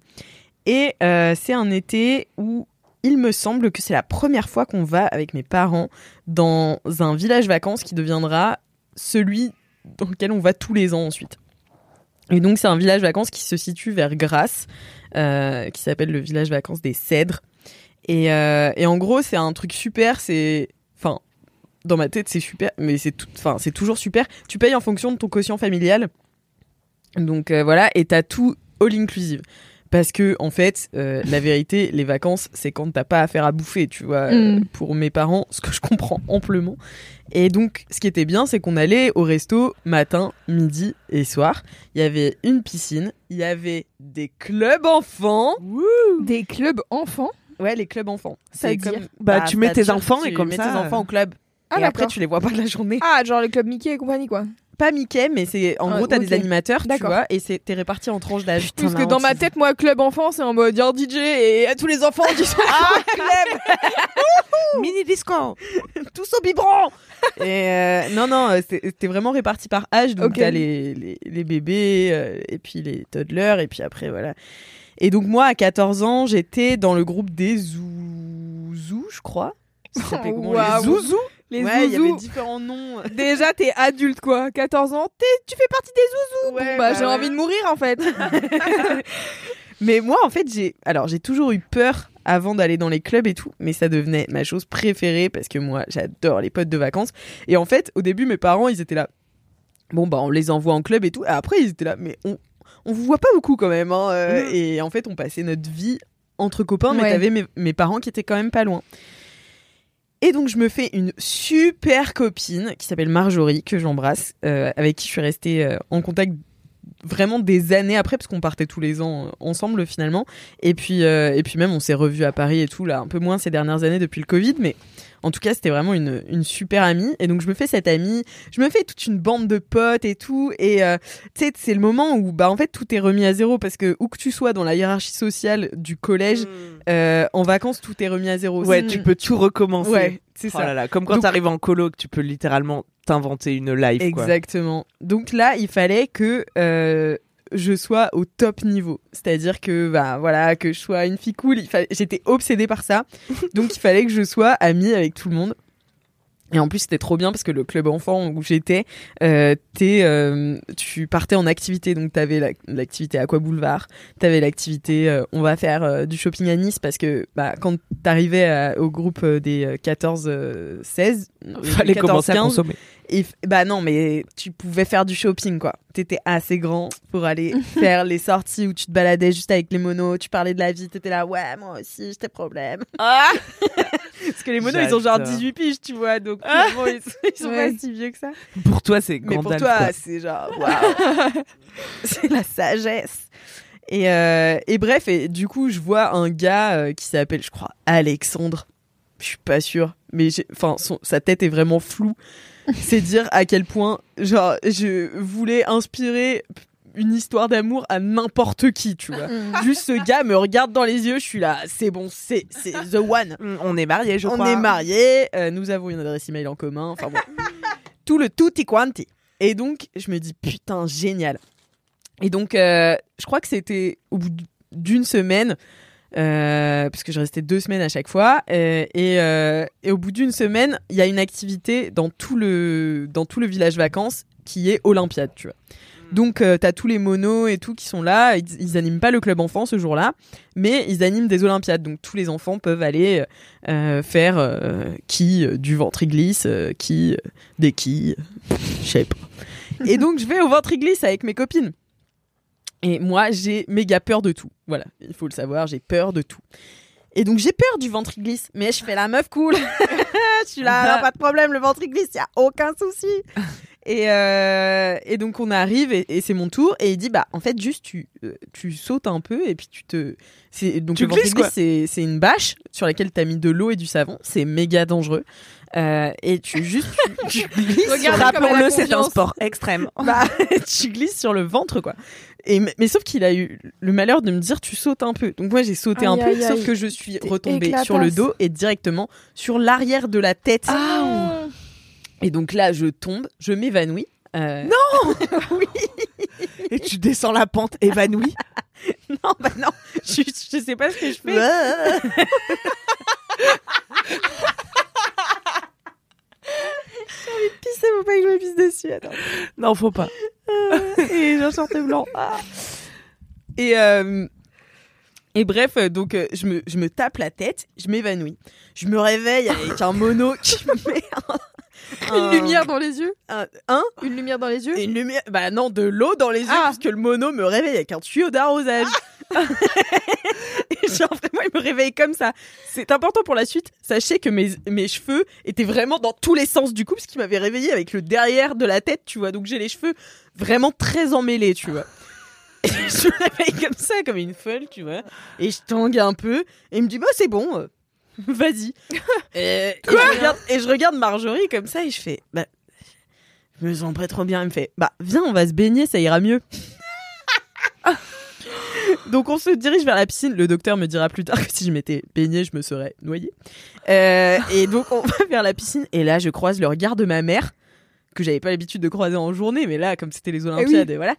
S7: Et euh, c'est un été où il me semble que c'est la première fois qu'on va avec mes parents dans un village vacances qui deviendra celui dans lequel on va tous les ans ensuite. Et donc c'est un village vacances qui se situe vers Grasse, euh, qui s'appelle le village vacances des Cèdres. Et, euh, et en gros c'est un truc super, c'est... Enfin, dans ma tête c'est super, mais c'est tout, enfin c'est toujours super. Tu payes en fonction de ton quotient familial, donc euh, voilà, et t'as tout all inclusive. Parce que en fait, euh, la vérité, les vacances, c'est quand t'as pas affaire à bouffer, tu vois.
S6: Mm.
S7: pour mes parents, ce que je comprends amplement. Et donc, ce qui était bien, c'est qu'on allait au resto matin, midi et soir. Il y avait une piscine, il y avait des clubs enfants.
S6: Des clubs enfants?
S7: Ouais, les clubs enfants. C'est comme
S3: Bah, tu mets tes
S7: c'est-à-dire
S3: enfants
S7: tu
S3: et comme
S7: mets
S3: ça,
S7: tes enfants au club.
S6: Ah,
S7: et après, tu les vois pas de la journée.
S6: Ah, genre les clubs Mickey et compagnie, quoi.
S7: Pas Mickey, mais c'est en
S6: Ah,
S7: gros, t'as des animateurs, tu
S6: D'accord.
S7: vois, et c'est t'es réparti en tranches d'âge.
S6: Parce que dans ma tête, moi, club enfant, c'est en mode un DJ et à tous les enfants qui sont.
S7: Ah, club
S3: Mini disco
S7: tous au biberon Et euh, non, non, euh, c'était vraiment réparti par âge. Donc, t'as les, les, les bébés, euh, et puis les toddlers, et puis après, voilà. Et donc, moi, à 14 ans, j'étais dans le groupe des Zouzous, je crois. Ça s'appelait comment
S6: Waouh.
S7: Les Zouzous
S6: Les
S7: Ouais, il y avait différents noms.
S6: Déjà, t'es adulte, quoi. 14 ans, t'es- tu fais partie des zouzous.
S7: Ouais,
S6: Bon, bah,
S7: bah
S6: j'ai
S7: ouais.
S6: envie de mourir, en fait.
S7: Mais moi, en fait, j'ai alors j'ai toujours eu peur avant d'aller dans les clubs et tout, mais ça devenait ma chose préférée parce que moi, j'adore les potes de vacances. Et en fait, au début, mes parents, ils étaient là. Bon, bah, on les envoie en club et tout. Et après, ils étaient là, mais on, on vous voit pas beaucoup quand même. hein, euh, Et en fait, on passait notre vie entre copains, mais
S6: Ouais.
S7: t'avais mes, mes parents qui étaient quand même pas loin. Et donc, je me fais une super copine qui s'appelle Marjorie, que j'embrasse, euh, avec qui je suis restée euh, en contact vraiment des années après, parce qu'on partait tous les ans euh, ensemble finalement. Et puis, euh, et puis même, on s'est revus à Paris et tout, là, un peu moins ces dernières années depuis le Covid, mais en tout cas, c'était vraiment une, une super amie. Et donc, je me fais cette amie, je me fais toute une bande de potes et tout. Et euh, tu sais, c'est le moment où, bah, en fait, tout est remis à zéro, parce que où que tu sois dans la hiérarchie sociale du collège, euh, en vacances, tout est remis à zéro.
S3: Ouais, tu peux tout recommencer.
S7: Ouais, c'est
S3: Oh
S7: ça.
S3: là là, comme quand
S7: Donc-
S3: t'arrives en coloc, tu peux littéralement t'inventer une life. quoi.
S7: Exactement. Donc là, il fallait que euh, je sois au top niveau. C'est-à-dire que, bah, voilà, que je sois une fille cool. Fallait- J'étais obsédée par ça. Donc il fallait que je sois amie avec tout le monde. Et en plus, c'était trop bien parce que le club enfant où j'étais, euh, t'es, euh, tu partais en activité. Donc, t'avais la- l'activité Aqua Boulevard, t'avais l'activité euh, on va faire euh, du shopping à Nice parce que bah, quand t'arrivais à- au groupe des euh, 14-16, euh,
S3: Fallait commencer à
S7: 14-15,
S3: consommer.
S7: Et bah non, mais tu pouvais faire du shopping, quoi. T'étais assez grand pour aller faire les sorties où tu te baladais juste avec les monos, tu parlais de la vie, t'étais là, ouais, moi aussi, j'ai des problèmes. Parce que les monos, ils ont genre
S3: J'adore.
S7: 18 piges, tu vois, donc bon, ils, ils sont
S6: Ouais.
S7: pas si vieux que ça.
S3: Pour toi, c'est
S7: Mais pour toi, c'est genre, waouh, c'est la sagesse. Et, euh, et bref, et du coup, je vois un gars euh, qui s'appelle, je crois, Alexandre. Je suis pas sûre, mais enfin, son- sa tête est vraiment floue. C'est dire à quel point, genre, je voulais inspirer une histoire d'amour à n'importe qui, tu vois. Juste ce gars me regarde dans les yeux, je suis là, c'est bon, c'est c'est the one.
S3: Mm, On est mariés, je
S7: On
S3: crois.
S7: est mariés, euh, nous avons une adresse email en commun, enfin bon. Tout le tutti quanti. Et donc, je me dis, putain, génial. Et donc, euh, je crois que c'était au bout d'une semaine, euh, parce que je restais deux semaines à chaque fois, euh, et, euh, et au bout d'une semaine, il y a une activité dans tout le, dans tout le village vacances qui est Olympiade, tu vois. Donc, euh, t'as tous les monos et tout qui sont là. Ils, ils animent pas le club enfant ce jour-là, mais ils animent des Olympiades. Donc, tous les enfants peuvent aller euh, faire euh, qui du ventriglisse, euh, qui des quilles, je sais pas. Et donc, je vais au ventriglisse avec mes copines. Et moi, j'ai méga peur de tout. Voilà, il faut le savoir, j'ai peur de tout. Et donc, j'ai peur du ventriglisse, mais je fais la meuf cool. je suis là, là, pas de problème, le ventriglisse, y a aucun souci. Et, euh, et donc on arrive et, et c'est mon tour et il dit bah en fait juste tu euh, tu sautes un peu et puis tu te c'est donc
S3: Tu
S7: le
S3: glisses, quoi.
S7: c'est c'est une bâche sur laquelle t'as mis de l'eau et du savon c'est méga dangereux Euh, et tu juste tu, tu glisses
S3: Rappelons-le, c'est un sport extrême.
S7: bah, tu glisses sur le ventre quoi et mais, mais sauf qu'il a eu le malheur de me dire tu sautes un peu donc moi j'ai sauté un peu
S6: aïe,
S7: sauf
S6: aïe.
S7: que je suis
S6: T'es
S7: retombée
S6: éclatasse.
S7: sur le dos et directement sur l'arrière de la tête
S6: Ah.
S7: Et donc là je tombe je m'évanouis Euh,
S3: Et tu descends la pente évanouie.
S7: Non, bah non, je, je sais pas ce que je fais. Pisser, faut pas que je me pisse dessus. Attends.
S3: non, faut pas.
S7: Et j'ai un short blanc. Ah. Et, euh, et bref, euh, donc euh, je, me, je me tape la tête, je m'évanouis. Je me réveille avec un mono qui me met un,
S6: Une
S7: un-
S6: lumière dans les yeux
S7: un- un
S6: Une lumière dans les yeux
S7: Une lumière, bah non, de l'eau dans les yeux,
S6: Ah.
S7: parce que le mono me réveille avec un tuyau d'arrosage. et genre, vraiment, il me réveille comme ça. C'est important pour la suite. Sachez que mes, mes cheveux étaient vraiment dans tous les sens du coup, parce qu'il m'avait réveillé avec le derrière de la tête, tu vois. Donc j'ai les cheveux vraiment très emmêlés, tu vois. Et je me réveille comme ça, comme une folle, tu vois. Et je tangue un peu. Et il me dit, bah c'est bon, euh, vas-y. et, et je regarde, et je regarde Marjorie comme ça, et je fais, bah je me sens pas trop bien. Il me fait, bah viens, on va se baigner, ça ira mieux. Donc on se dirige vers la piscine. Le docteur me dira plus tard que si je m'étais baignée, je me serais noyée. Euh, et donc on va vers la piscine. Et là, je croise le regard de ma mère, que j'avais pas l'habitude de croiser en journée, mais là, comme c'était les Olympiades, et voilà.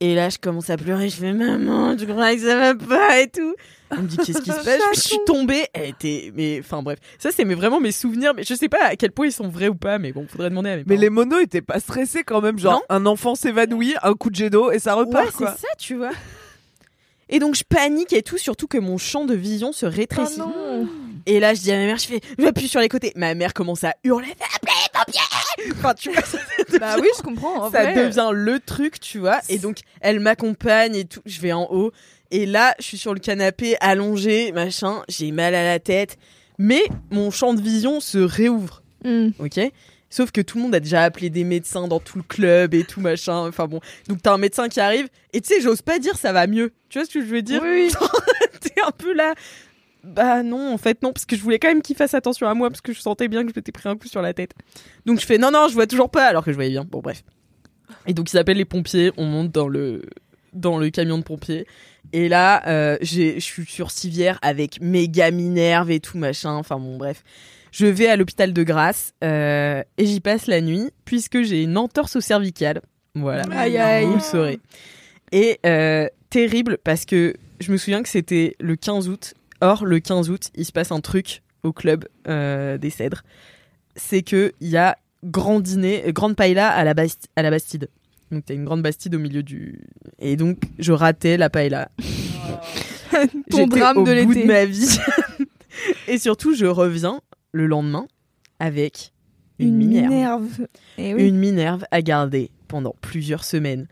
S7: Et là, je commence à pleurer. Je fais maman, tu crois que ça va pas et tout. Elle me dit qu'est-ce qui se passe? Je suis tombée. Elle était, mais enfin bref, ça c'est vraiment mes souvenirs. Mais je sais pas à quel point ils sont vrais ou pas. Mais bon, faudrait demander à mes
S3: Mais
S7: parents.
S3: les monos étaient pas stressés quand même. Genre,
S7: Non.
S3: un enfant s'évanouit, un coup de jet d'eau et ça repart,
S7: Ouais, c'est ça, tu vois. Et donc je panique et tout, surtout que mon champ de vision se rétrécit. Et là, je dis à ma mère, je fais, j'appuie sur les côtés. Ma mère commence à hurler, appelez les pompiers Enfin, tu vois, ça,
S6: Bah oui, je comprends. En
S7: ça
S6: vrai.
S7: devient le truc, tu vois. Et donc, elle m'accompagne et tout. Je vais en haut. Et là, je suis sur le canapé, allongée, machin. J'ai mal à la tête. Mais mon champ de vision se réouvre
S6: Hmm.
S7: ok? Sauf que tout le monde a déjà appelé des médecins dans tout le club et tout machin. Enfin bon, donc t'as un médecin qui arrive et tu sais, j'ose pas dire ça va mieux. Tu vois ce que je veux dire?
S6: Oui,
S7: T'es un peu là. Bah non, en fait non, parce que je voulais quand même qu'il fasse attention à moi parce que je sentais bien que je m'étais pris un coup sur la tête. Donc je fais non non, je vois toujours pas alors que je voyais bien. Bon bref. Et donc ils appellent les pompiers, on monte dans le dans le camion de pompiers. Et là, euh, j'ai- je suis sur civière avec méga minerve et tout machin. Enfin bon, bref. Je vais à l'hôpital de Grasse euh, et j'y passe la nuit puisque j'ai une entorse au cervical. Voilà,
S6: Aïe, aïe.
S7: vous le saurez. Et euh, terrible parce que je me souviens que c'était le 15 août. Or, le 15 août, il se passe un truc au club euh, des Cèdres. c'est que il y a grand dîner, euh, grande paella à la, Basti- à la Bastide. Donc t'as une grande Bastide au milieu du et donc je ratais la paella.
S6: Ton drame
S7: au
S6: de l'été.
S7: de ma vie. et surtout, je reviens le lendemain avec une, minerve.
S6: minerve. Oui.
S7: Une minerve à garder pendant plusieurs semaines.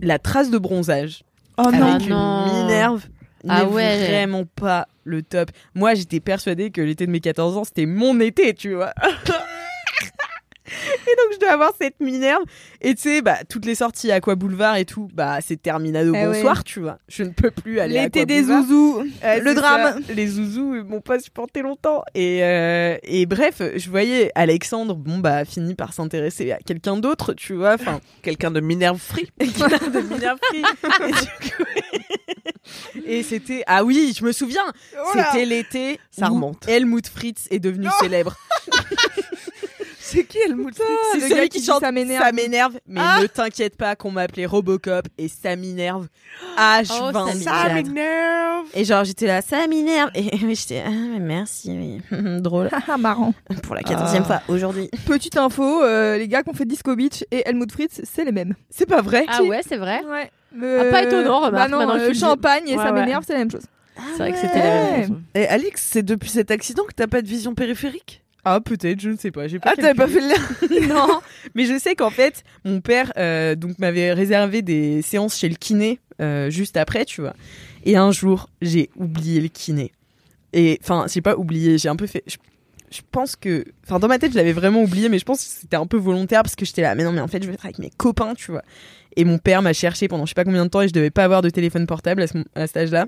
S7: La trace de bronzage
S6: Oh
S7: avec
S2: non.
S7: une minerve
S2: Ah ouais.
S7: vraiment pas le top. Moi, j'étais persuadée que l'été de mes 14 ans, c'était mon été, tu vois. Et donc je dois avoir cette minerve et tu sais bah toutes les sorties à Aqua Boulevard et tout bah c'est terminado
S6: Eh
S7: bonsoir
S6: ouais.
S7: tu vois je ne peux plus aller à
S6: L'été des zouzous. Le drame.
S7: ça. Les zouzous ils m'ont pas supporté longtemps. Et, euh, et bref, je voyais Alexandre, bon, bah, fini par s'intéresser à quelqu'un d'autre, tu vois. Enfin,
S3: Quelqu'un de Minerve Free.
S7: quelqu'un de Minerve Free. Et du coup- Et c'était, ah oui, je me souviens,
S6: Voilà.
S7: c'était l'été
S3: Ça
S7: où
S3: remonte.
S7: Helmut Fritz est devenu célèbre.
S3: C'est qui Helmut
S7: C'est
S6: le
S7: celui
S6: gars
S7: qui, chante
S6: ça m'énerve.
S7: Ça m'énerve, mais
S3: Ah.
S7: ne t'inquiète pas qu'on m'appelait Robocop et ça m'énerve H24.
S2: Oh,
S3: Ça m'énerve.
S7: Et genre j'étais là, ça m'énerve. Et j'étais, ah mais merci, oui. drôle.
S6: Ah, marrant.
S7: Pour la quatorzième
S3: Ah.
S7: fois aujourd'hui.
S6: Petite info, euh, les gars qui ont fait Disco Beach et Helmut Fritz, c'est les mêmes.
S7: C'est pas vrai?
S2: Ah ouais, c'est vrai?
S6: Ouais.
S2: Ah, pas étonnant, remarque,
S6: Bah non, euh,
S2: le
S6: champagne et
S3: Ouais,
S6: ça
S3: ouais.
S6: m'énerve, c'est la même chose.
S2: C'est vrai que c'était la même chose.
S3: Et Alix, c'est depuis cet accident que t'as pas de vision périphérique?
S7: Ah peut-être, je ne sais pas. J'ai pas
S3: Ah, t'avais pas fait le lien
S7: Non, mais je sais qu'en fait, mon père euh, donc m'avait réservé des séances chez le kiné euh, juste après, tu vois. Et un jour, j'ai oublié le kiné. Et enfin, j'ai pas oublié, j'ai un peu fait. Je, je pense que, enfin, dans ma tête, je l'avais vraiment oublié, mais je pense que c'était un peu volontaire parce que j'étais là. Mais non, mais en fait, je vais être avec mes copains, tu vois. Et mon père m'a cherché pendant je sais pas combien de temps et je devais pas avoir de téléphone portable à, ce, à cet âge-là.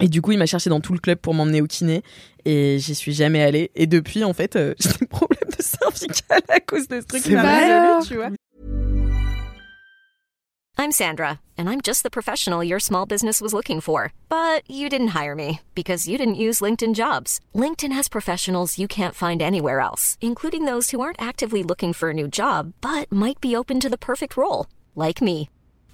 S7: Et du coup, il m'a cherché dans tout le club pour m'emmener au kiné et j'y suis jamais allée. Et depuis, en fait, euh, j'ai des problèmes de cervicale à cause de ce truc.
S3: C'est
S7: résolu, tu vois.
S8: I'm Sandra, and I'm just the professional your small business was looking for. But you didn't hire me because you didn't use LinkedIn jobs. LinkedIn has professionals you can't find anywhere else, including those who aren't actively looking for a new job but might be open to the perfect role, like me.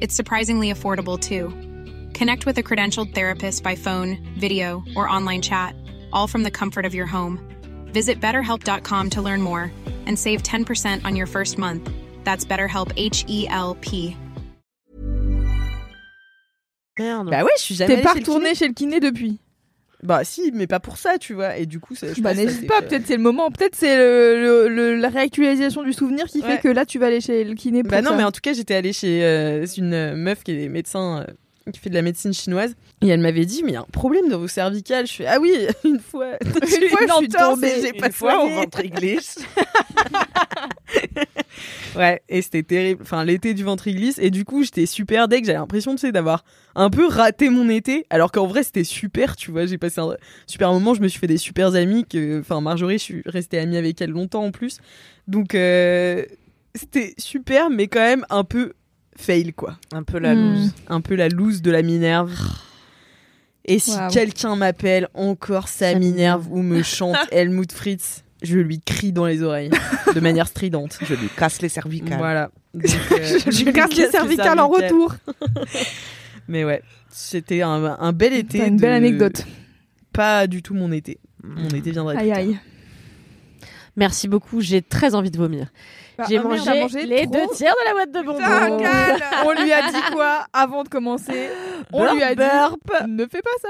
S9: It's surprisingly affordable too. Connect with a credentialed therapist by phone, video, or online chat, all from the comfort of your home. Visit betterhelp.com to learn more and save 10% on your first month. That's BetterHelp H E L P.
S3: Merde.
S7: Bah ouais, je suis jamais
S6: T'es
S7: allée
S6: pas
S7: chez le
S6: retourné
S7: kiné.
S6: chez le kiné depuis
S7: Bah si, mais pas pour ça, tu vois. Et du coup, ça, je
S6: Bah n'hésite pas, peut-être c'est le moment, peut-être c'est le, le- le- la réactualisation du souvenir qui fait que là tu vas aller chez le kiné pour
S7: Bah non,
S6: ça.
S7: mais en tout cas, j'étais allée chez euh, une meuf qui est médecin, euh, qui fait de la médecine chinoise. Et elle m'avait dit, mais il y a un problème dans vos cervicales. Je fais, ah oui, une fois,
S6: Une fois, je suis tombée,
S7: j'ai
S3: Une
S7: pas
S3: fois,
S7: soigné.
S3: ventre glisse.
S7: Ouais, et c'était terrible. Enfin, l'été du ventre glisse. Et du coup, j'étais super deg. J'avais l'impression, tu sais, d'avoir un peu raté mon été. Alors qu'en vrai, c'était super, tu vois. J'ai passé un super moment. Je me suis fait des super amis. Que... Enfin, Marjorie, je suis restée amie avec elle longtemps en plus. Donc, euh, c'était super, mais quand même un peu fail, quoi.
S3: Un peu la
S6: Hmm.
S3: loose.
S7: Un peu la loose de la Minerve. Et si quelqu'un m'appelle encore sa
S2: Ça
S7: Minerve ou me chante Helmut Fritz, je lui crie dans les oreilles de manière stridente.
S3: Je lui casse les cervicales.
S7: Voilà. Donc, euh,
S6: je lui casse les cervicales en retour.
S7: Mais ouais, c'était un, un bel été.
S6: T'as une belle anecdote.
S7: Pas du tout mon été. Mon été viendra plus
S6: Aïe
S7: tard.
S6: aïe.
S2: Merci beaucoup, j'ai très envie de vomir. J'ai
S6: Ah, merde,
S2: mangé, les
S6: trop
S2: deux tiers de la boîte de
S6: Putain,
S2: bonbons.
S6: Cal, on lui a dit quoi avant de commencer? On lui a dit
S2: Burp.
S6: ne fais pas ça.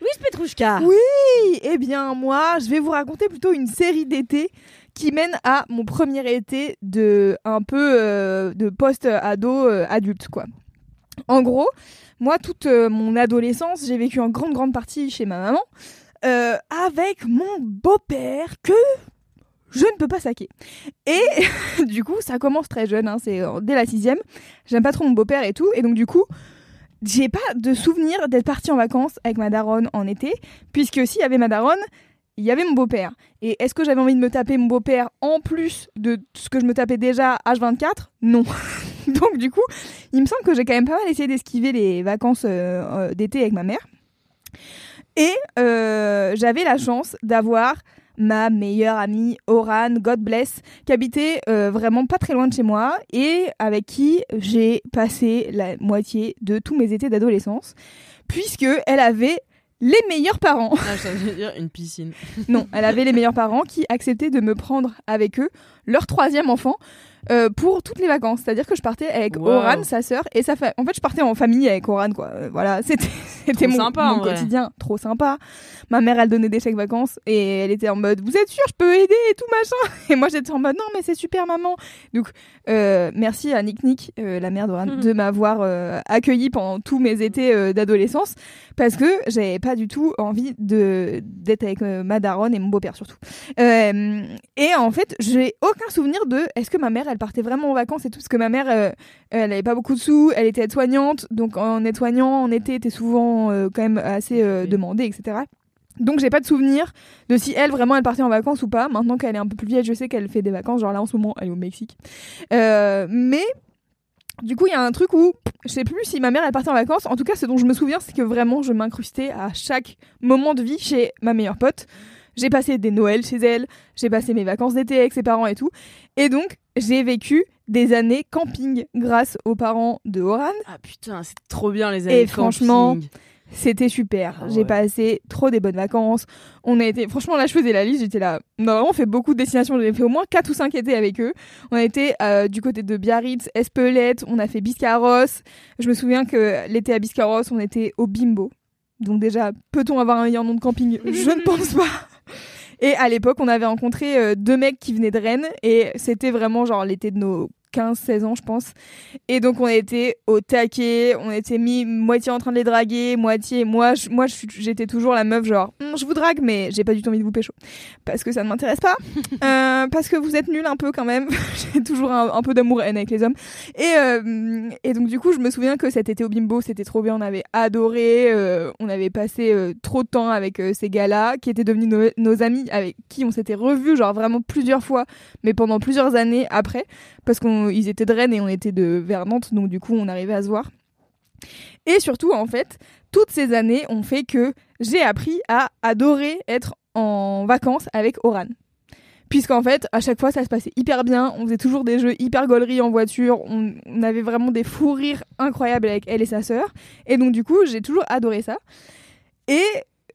S2: Oui, Petrouchka.
S6: Oui, eh bien moi, je vais vous raconter plutôt une série d'été qui mène à mon premier été de un peu euh, de post-ado euh, adulte quoi. En gros, moi toute euh, mon adolescence, j'ai vécu en grande grande partie chez ma maman avec mon beau-père que je ne peux pas saquer. Et du coup, ça commence très jeune, hein, c'est euh, dès la sixième. J'aime pas trop mon beau-père et tout, et donc du coup, j'ai pas de souvenir d'être partie en vacances avec ma daronne en été, puisque s'il y avait ma daronne, il y avait mon beau-père. Et est-ce que j'avais envie de me taper mon beau-père en plus de ce que je me tapais déjà H24 Non. Donc du coup, il me semble que j'ai quand même pas mal essayé d'esquiver les vacances euh, euh, d'été avec ma mère. Et j'avais la chance d'avoir ma meilleure amie Oran, God bless, qui habitait euh, vraiment pas très loin de chez moi et avec qui j'ai passé la moitié de tous mes étés d'adolescence, puisque elle avait les meilleurs parents.
S7: Ah, ça veut dire une piscine.
S6: Non, elle avait les meilleurs parents qui acceptaient de me prendre avec eux, leur troisième enfant, euh, pour toutes les vacances. C'est-à-dire que je partais avec
S7: Wow.
S6: Oran, sa sœur, et sa famille. En fait, je partais en famille avec Oran, quoi. Euh, voilà, c'était c'était mon,
S7: sympa,
S6: mon quotidien, trop sympa. Ma mère, elle donnait des chèques vacances et elle était en mode, vous êtes sûr, je peux aider et tout machin? Et moi, j'étais en mode, non, mais c'est super, maman. Donc, euh, merci à Nick Nick, la mère d'Oran,
S2: Mhm.
S6: de m'avoir euh, accueilli pendant tous mes étés d'adolescence parce que j'avais pas du tout envie de d'être avec ma daronne et mon beau-père surtout. Et en fait, j'ai aucun souvenir de est-ce que ma mère elle partait vraiment en vacances et tout parce que ma mère euh, elle avait pas beaucoup de sous, elle était aide-soignante, donc en aide-soignant en été était souvent euh, quand même assez euh, demandée, etc. Donc j'ai pas de souvenir de si elle vraiment elle partait en vacances ou pas. Maintenant qu'elle est un peu plus vieille, je sais qu'elle fait des vacances. Genre là en ce moment, elle est au Mexique. Euh, mais du coup, il y a un truc où je sais plus si ma mère elle partait en vacances. En tout cas, ce dont je me souviens, c'est que vraiment je m'incrustais à chaque moment de vie chez ma meilleure pote. J'ai passé des Noëls chez elle, j'ai passé mes vacances d'été avec ses parents et tout. Et donc, j'ai vécu des années camping grâce aux parents de Oran.
S7: Ah putain, c'est trop bien les années
S6: Et franchement. C'était super.
S7: Ah
S6: J'ai
S7: ouais.
S6: passé trop des bonnes vacances. On a été, franchement, là, je faisais la liste. J'étais là. On a vraiment fait beaucoup de destinations. J'ai fait au moins 4 ou 5 étés avec eux. On a été euh, du côté de Biarritz, Espelette. On a fait Biscarrosse. Je me souviens que l'été à Biscarrosse, on était au Bimbo. Donc déjà, peut-on avoir un meilleur nom de camping? Je ne pense pas. Et à l'époque, on avait rencontré euh, deux mecs qui venaient de Rennes. Et c'était vraiment genre l'été de nos 15-16 ans, je pense. Et donc, on était au taquet, on était mis moitié en train de les draguer, moitié. Moi, je- moi j'étais toujours la meuf, genre, Hum, je vous drague, mais j'ai pas du tout envie de vous pécho. Parce que ça ne m'intéresse pas. Euh, parce que vous êtes nuls un peu quand même. j'ai toujours un, un peu d'amour-haine avec les hommes. Et, euh, et donc, du coup, je me souviens que cet été au bimbo, c'était trop bien. On avait adoré. euh, on avait passé trop de temps avec ces gars-là, qui étaient devenus nos, nos amis, avec qui on s'était revus, genre vraiment plusieurs fois, mais pendant plusieurs années après parce qu'ils étaient de Rennes et on était de vers Nantes, donc du coup on arrivait à se voir. Et surtout, en fait, toutes ces années ont fait que j'ai appris à adorer être en vacances avec Oran. Puisqu'en fait, à chaque fois, ça se passait hyper bien. On faisait toujours des jeux hyper gauleries en voiture. On, on avait vraiment des fous rires incroyables avec elle et sa sœur. Et donc, du coup, j'ai toujours adoré ça. Et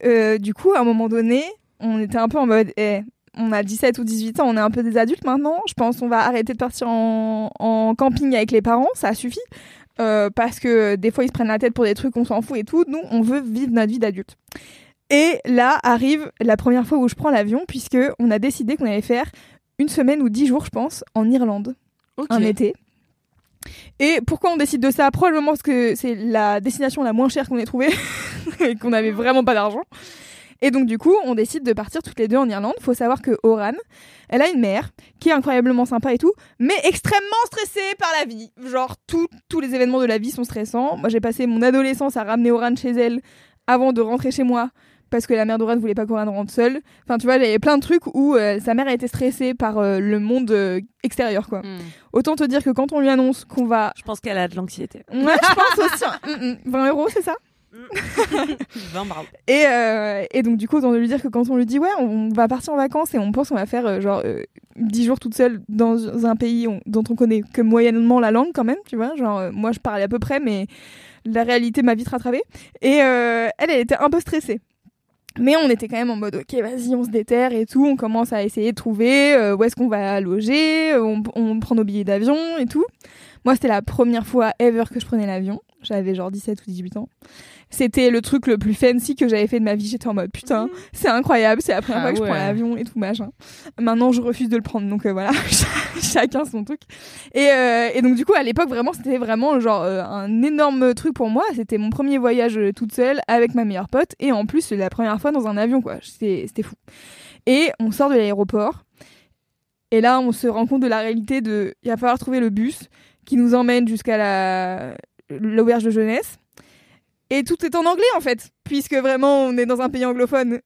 S6: euh, du coup, à un moment donné, on était un peu en mode, eh, on a 17 ou 18 ans, on est un peu des adultes maintenant. Je pense qu'on va arrêter de partir en, en camping avec les parents, ça suffit. Euh, parce que des fois, ils se prennent la tête pour des trucs, on s'en fout et tout. Nous, on veut vivre notre vie d'adulte. Et là arrive la première fois où je prends l'avion, puisque on a décidé qu'on allait faire une semaine ou dix jours, je pense, en Irlande,
S7: Ok.
S6: un été. Et pourquoi on décide de ça? Probablement parce que c'est la destination la moins chère qu'on ait trouvée et qu'on avait vraiment pas d'argent. Et donc du coup, on décide de partir toutes les deux en Irlande. Faut savoir que Oran, elle a une mère qui est incroyablement sympa et tout, mais extrêmement stressée par la vie. Genre tout- tous les événements de la vie sont stressants. Moi, j'ai passé mon adolescence à ramener Oran chez elle avant de rentrer chez moi parce que la mère d'Oran voulait pas qu'Oran rentre seule. Enfin, tu vois, il y avait plein de trucs où euh, sa mère a été stressée par euh, le monde euh, extérieur, quoi.
S7: Hmm.
S6: Autant te dire que quand on lui annonce qu'on va
S3: Je pense qu'elle a de l'anxiété.
S6: Ouais, je pense aussi. hein. Mm, mm. 20 euros, c'est ça?
S7: 20 bravo.
S6: et, euh, et donc, du coup, autant lui dire que quand on lui dit, ouais, on va partir en vacances et on pense qu'on va faire euh, genre euh, 10 jours toute seule dans un pays on- dont on connaît que moyennement la langue, quand même, tu vois. Genre, euh, moi, je parlais à peu près, mais la réalité m'a vite rattrapée. Et euh, elle, elle était un peu stressée. Mais on était quand même en mode, ok, vas-y, on se déterre et tout. On commence à essayer de trouver euh, où est-ce qu'on va loger. On, on prend nos billets d'avion et tout. Moi, c'était la première fois ever que je prenais l'avion. J'avais genre 17 ou 18 ans. C'était le truc le plus fancy que j'avais fait de ma vie. J'étais en mode, putain, c'est incroyable. C'est la première
S7: Ah
S6: fois que je prends l'avion et tout, machin. Maintenant, je refuse de le prendre. Donc euh, voilà, chacun son truc. Et, euh, et donc, du coup, à l'époque, vraiment, c'était vraiment genre euh, un énorme truc pour moi. C'était mon premier voyage toute seule avec ma meilleure pote. Et en plus, c'est la première fois dans un avion, quoi. C'était fou. Et on sort de l'aéroport. Et là, on se rend compte de la réalité de. Il va falloir trouver le bus qui nous emmène jusqu'à la l'auberge de jeunesse. Et tout est en anglais en fait, puisque vraiment on est dans un pays anglophone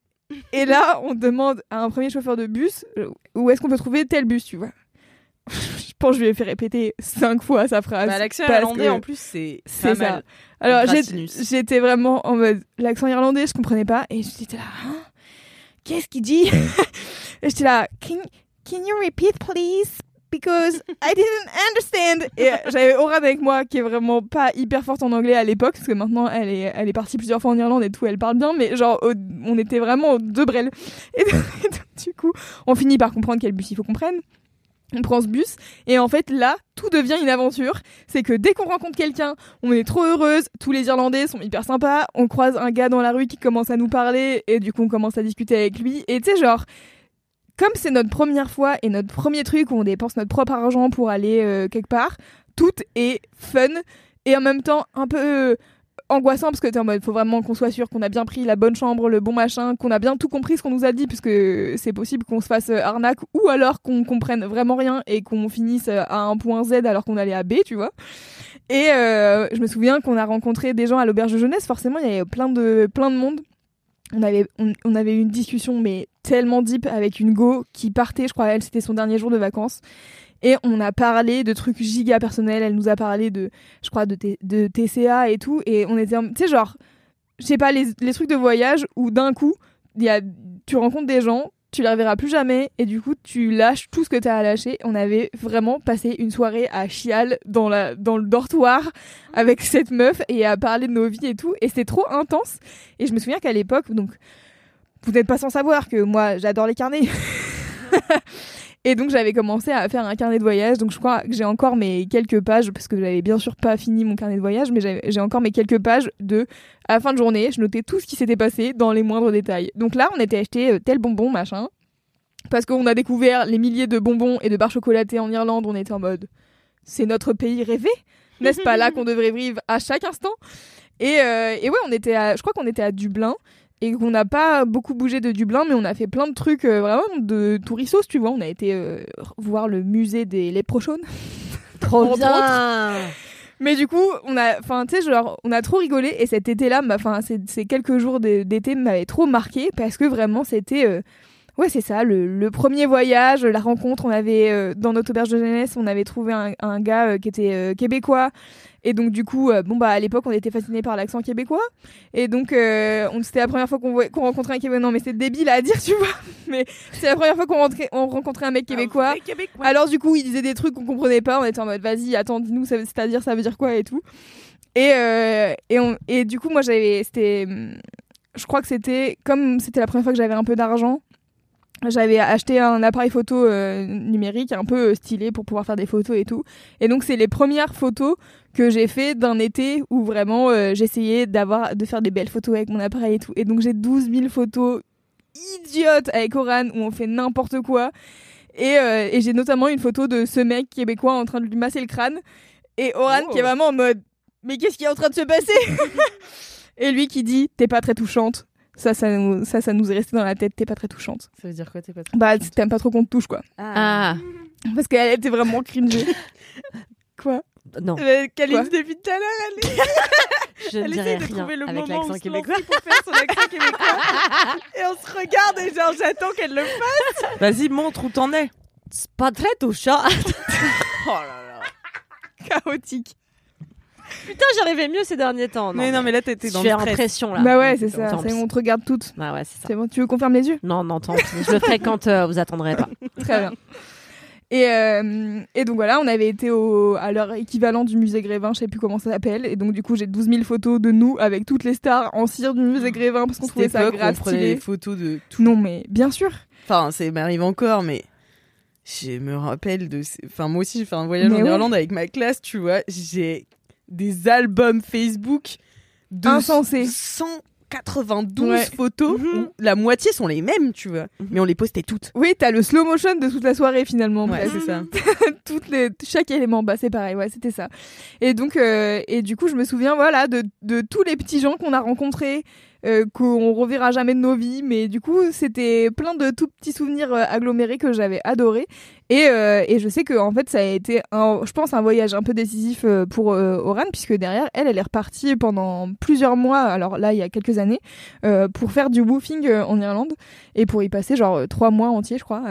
S6: Et là, on demande à un premier chauffeur de bus euh, où est-ce qu'on peut trouver tel bus, tu vois? je pense que je lui ai fait répéter cinq fois sa phrase.
S7: Bah, L'accent irlandais,
S6: que
S7: en plus, c'est
S6: c'est
S7: pas
S6: ça.
S7: mal.
S6: Alors j'étais vraiment en mode l'accent irlandais, je comprenais pas et j'étais là. Hein? Qu'est-ce qu'il dit? Et j'étais là. Can, can you repeat please? Because I didn't understand. Et j'avais Oran avec moi qui est vraiment pas hyper forte en anglais à l'époque parce que maintenant elle est, partie plusieurs fois en Irlande et tout, elle parle bien, mais genre on était vraiment aux deux brels. Du coup, on finit par comprendre quel bus il faut qu'on prenne. On prend ce bus et en fait là, tout devient une aventure. C'est que dès qu'on rencontre quelqu'un, on est trop heureuse. Tous les Irlandais sont hyper sympas. On croise un gars dans la rue qui commence à nous parler et du coup on commence à discuter avec lui. Et tu sais genre, comme c'est notre première fois et notre premier truc où on dépense notre propre argent pour aller euh, quelque part, tout est fun et en même temps un peu euh, angoissant parce que t'es en mode faut vraiment qu'on soit sûr qu'on a bien pris la bonne chambre, le bon machin, qu'on a bien tout compris ce qu'on nous a dit puisque c'est possible qu'on se fasse euh, arnaque ou alors qu'on comprenne vraiment rien et qu'on finisse à un point Z alors qu'on allait à B, tu vois. Et je me souviens qu'on a rencontré des gens à l'auberge jeunesse, forcément il y avait plein de plein de monde. On avait on, avait eu une discussion mais tellement deep avec une go qui partait, je crois elle c'était son dernier jour de vacances. Et on a parlé de trucs giga personnels. Elle nous a parlé de, je crois, de, de TCA et tout. Et on était, tu sais, genre, je sais pas, les, les trucs de voyage où d'un coup, y a, tu rencontres des gens, tu les reverras plus jamais. Et du coup, tu lâches tout ce que tu as à lâcher. On avait vraiment passé une soirée à chial dans, la, dans le dortoir avec cette meuf et à parler de nos vies et tout. Et c'était trop intense. Et je me souviens qu'à l'époque, donc, vous n'êtes pas sans savoir que moi, j'adore les carnets. Et donc j'avais commencé à faire un carnet de voyage. Donc je crois que j'ai encore mes quelques pages, parce que j'avais bien sûr pas fini mon carnet de voyage, mais j'ai encore mes quelques pages de, à la fin de journée, je notais tout ce qui s'était passé dans les moindres détails. Donc là, on était acheté euh, tel bonbon, machin. Parce qu'on a découvert les milliers de bonbons et de barres chocolatées en Irlande, on était en mode, c'est notre pays rêvé, n'est-ce pas là qu'on devrait vivre à chaque instant? Et, euh, et ouais, on était à, je crois qu'on était à Dublin et qu'on n'a pas beaucoup bougé de Dublin, mais on a fait plein de trucs euh, vraiment de touristos, tu vois. On a été euh, voir le musée des.
S2: Trop bien.
S6: Mais du coup, on a, enfin, tu sais, genre, on a trop rigolé et cet été-là, m'a- enfin, ces, ces quelques jours d'é- d'été m'avaient trop marqué parce que vraiment, c'était, euh, ouais, c'est ça, le, le premier voyage, la rencontre. On avait euh, dans notre auberge de jeunesse, on avait trouvé un, un gars euh, qui était québécois et donc du coup, euh, bon bah à l'époque, on était fascinés par l'accent québécois et donc euh, on c'était la première fois qu'on rencontrait un québécois. Non, mais c'est débile à dire, tu vois. Mais c'est la première fois qu'on on rencontrait un mec québécois. Alors du coup, il disait des trucs qu'on comprenait pas. On était en mode, vas-y, attends, dis-nous, c'est-à-dire, ça veut dire quoi et tout. Et euh, et, on, et du coup, moi, j'avais, c'était, je crois que c'était comme c'était la première fois que j'avais un peu d'argent. J'avais acheté un appareil photo euh, numérique un peu euh, stylé pour pouvoir faire des photos et tout. Et donc c'est les premières photos que j'ai fait d'un été où vraiment euh, j'essayais d'avoir de faire des belles photos avec mon appareil et tout. Et donc j'ai 12 000 photos idiotes avec Oran où on fait n'importe quoi. Et, euh, et j'ai notamment une photo de ce mec québécois en train de lui masser le crâne. Et Oran
S7: Oh.
S6: qui est vraiment en mode Mais qu'est-ce qui est en train de se passer? Et lui qui dit T'es pas très touchante. Ça ça, nous, ça, ça nous est resté dans la tête. T'es pas très touchante.
S7: Ça veut dire quoi, t'es pas
S6: Bah, t'aimes pas trop qu'on te touche, quoi.
S2: Ah,
S6: Parce qu'elle était vraiment cringée. quoi
S2: non,
S7: Kaline,
S6: Quoi
S7: depuis tout à l'heure, elle,
S2: je ne
S7: elle
S2: dirais
S7: essaie de
S2: rien
S7: trouver le
S2: avec
S7: moment où
S2: l'accent
S7: se
S2: québécois.
S7: pour faire son accent québécois. et on se regarde et genre, j'attends qu'elle le fasse.
S3: Vas-y, montre où t'en es.
S2: C'est pas très touchant.
S7: Oh là là.
S6: Chaotique.
S2: Putain, j'arrivais mieux ces derniers temps.
S7: mais non, mais là, t'étais dans le
S2: impression là.
S6: Bah ouais, c'est ça. C'est on te regarde toutes.
S2: Bah ouais, c'est ça.
S6: C'est bon, tu veux qu'on ferme les yeux?
S2: Non, non, tant pis. Je le ferai quand euh, vous attendrez pas.
S6: Très bien. Et, euh, et donc voilà, on avait été au, à leur équivalent du musée Grévin, je sais plus comment ça s'appelle. Et donc du coup, j'ai 12 000 photos de nous avec toutes les stars en cire du musée Grévin parce qu'on trouvait ça
S7: où on
S6: grave
S7: prenait
S6: stylé.
S7: des photos de tout.
S6: Non mais bien sûr.
S7: Enfin, ça m'arrive encore, mais je me rappelle de. Enfin, moi aussi, j'ai fait un voyage
S6: Mais
S7: en
S6: ouais.
S7: Irlande avec ma classe, tu vois. J'ai des albums Facebook de
S6: Insensés.
S7: 192
S6: Ouais.
S7: photos.
S6: Mhm.
S7: La moitié sont les mêmes, tu vois. Mais on les postait toutes.
S6: Oui, t'as le slow motion de toute la soirée finalement.
S7: Ouais, c'est ça.
S6: toutes les chaque élément bah c'est pareil ouais c'était ça et donc euh, et du coup je me souviens voilà de, de tous les petits gens qu'on a rencontrés euh, qu'on reverra jamais de nos vies. Mais du coup, c'était plein de tout petits souvenirs euh, agglomérés que j'avais adoré. Et, euh, et je sais que en fait, ça a été, un, je pense, un voyage un peu décisif euh, pour euh, Oran, puisque derrière, elle, elle est repartie pendant plusieurs mois. Alors là, il y a quelques années, euh, pour faire du woofing en Irlande et pour y passer genre trois mois entiers, je crois.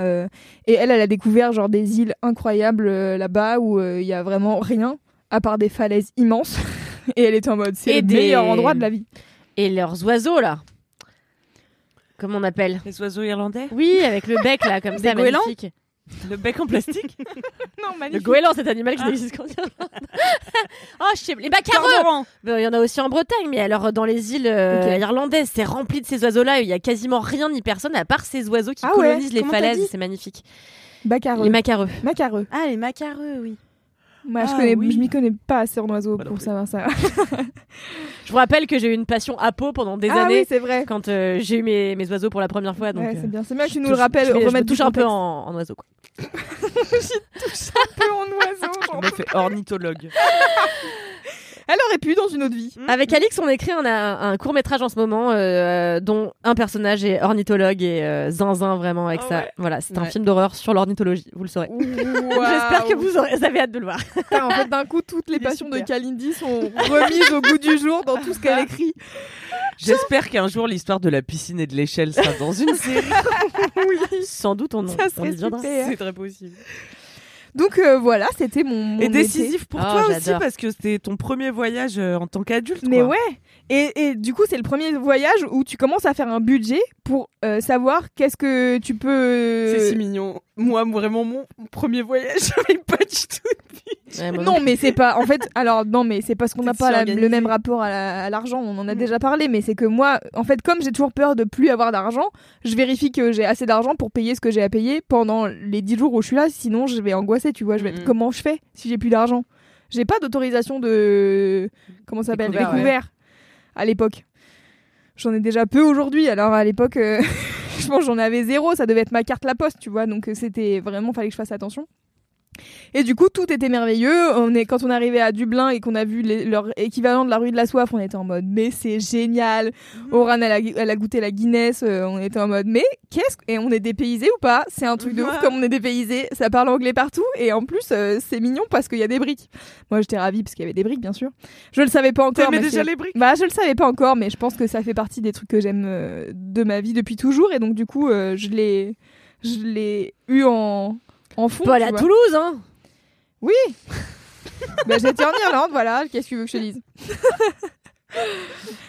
S6: Et elle, elle a découvert genre des îles incroyables là-bas où il y a vraiment rien à part des falaises immenses. et elle était en mode, c'est le
S2: des-
S6: meilleur endroit de la vie.
S2: Et leurs oiseaux, là. Comment on appelle
S3: Les oiseaux irlandais
S2: Oui, avec le bec, là, comme ça,
S7: goélands
S2: magnifique.
S3: Le bec en plastique
S6: Non,
S2: Le
S6: magnifique.
S2: goéland, cet animal qui n'existe qu'en Irlande. oh, je sais, les macareux Ben, Il y en a aussi en Bretagne, mais alors dans les îles euh, irlandaises, c'est rempli de ces oiseaux-là. Il y a quasiment rien ni personne à part ces oiseaux qui
S6: Ah ouais,
S2: colonisent les
S7: comment
S2: falaises. C'est magnifique.
S6: Bacareux.
S2: Les macareux.
S6: Macareux.
S7: Ah, les macareux, oui.
S6: Moi, je
S3: Ah,
S6: connais,
S3: oui.
S6: je m'y connais pas assez en oiseaux pour savoir ça.
S2: Je vous rappelle que j'ai eu une passion à peau pendant des
S6: ah
S2: années
S6: oui, c'est vrai.
S2: quand euh, j'ai eu mes, mes oiseaux pour la première fois. Donc,
S6: Ouais,
S2: euh,
S6: c'est bien, c'est bien que tu
S2: je
S6: nous le
S2: touche-
S6: rappelles,
S2: je, me- je me touche un peu en, en oiseau. Quoi.
S6: un peu en oiseau.
S3: On a fait ornithologue.
S6: Elle aurait pu dans une autre vie.
S2: Avec Alix, on écrit on a un, court métrage en ce moment euh, dont un personnage est ornithologue et euh, zinzin vraiment avec
S3: Ah
S2: ça.
S3: ouais.
S2: Voilà, c'est un film d'horreur sur l'ornithologie, vous le saurez. J'espère que vous, aurez, vous avez hâte de le voir.
S6: En fait, d'un coup, toutes les passions de. Kalindi sont remises au goût du jour dans tout ce qu'elle écrit.
S3: J'espère qu'un jour l'histoire de la piscine et de l'échelle sera dans une série.
S2: Sans doute, on,
S6: Ça
S2: on
S6: serait
S2: y viendra.
S7: C'est très possible.
S6: Donc euh, voilà, c'était mon, mon
S3: Et
S6: été.
S3: décisif pour
S2: Oh,
S3: toi aussi parce que c'était ton premier voyage euh, en tant qu'adulte.
S6: Mais
S3: quoi.
S6: ouais. Et, et du coup, c'est le premier voyage où tu commences à faire un budget pour euh, savoir qu'est-ce que tu peux.
S7: C'est si mignon. Moi, vraiment, mon premier voyage, j'avais pas du tout.
S2: Ouais, moi
S6: Non, mais c'est pas. En fait, alors non, mais c'est parce qu'on n'a pas la- le même rapport à la- à l'argent. On en a déjà parlé, mais c'est que moi, en fait, comme j'ai toujours peur de plus avoir d'argent, je vérifie que j'ai assez d'argent pour payer ce que j'ai à payer pendant les 10 jours où je suis là. Sinon, je vais angoisser. Tu vois, je vais.
S7: Mhm.
S6: Comment je fais si j'ai plus d'argent? J'ai pas d'autorisation de comment ça s'appelle?
S7: Découvert,
S6: découvert à l'époque. J'en ai déjà peu aujourd'hui. Alors à l'époque, euh, je pense que j'en avais zéro. Ça devait être ma carte la poste, tu vois. Donc euh, c'était vraiment fallait que je fasse attention. Et du coup, tout était merveilleux. On est, quand on est arrivé à Dublin et qu'on a vu les- leur équivalent de la rue de la soif, on était en mode, mais c'est génial. Oran, elle a, elle a goûté la Guinness. euh, on était en mode, mais qu'est-ce que- Et on est dépaysé ou pas? C'est un truc de ouf comme on est dépaysé. Ça parle anglais partout. Et en plus, euh, c'est mignon parce qu'il y a des briques. Moi, j'étais ravie parce qu'il y avait des briques, bien sûr. Je le savais pas encore. Mais
S3: déjà les briques?
S6: Bah, je le savais pas encore, mais je pense que ça fait partie des trucs que j'aime euh, de ma vie depuis toujours. Et donc, du coup, je l'ai, je l'ai eu en, en fond. Tu
S2: à
S6: vois.
S2: Toulouse, hein
S6: Bah, j'étais en Irlande, voilà. Qu'est-ce que tu veux que je te dise?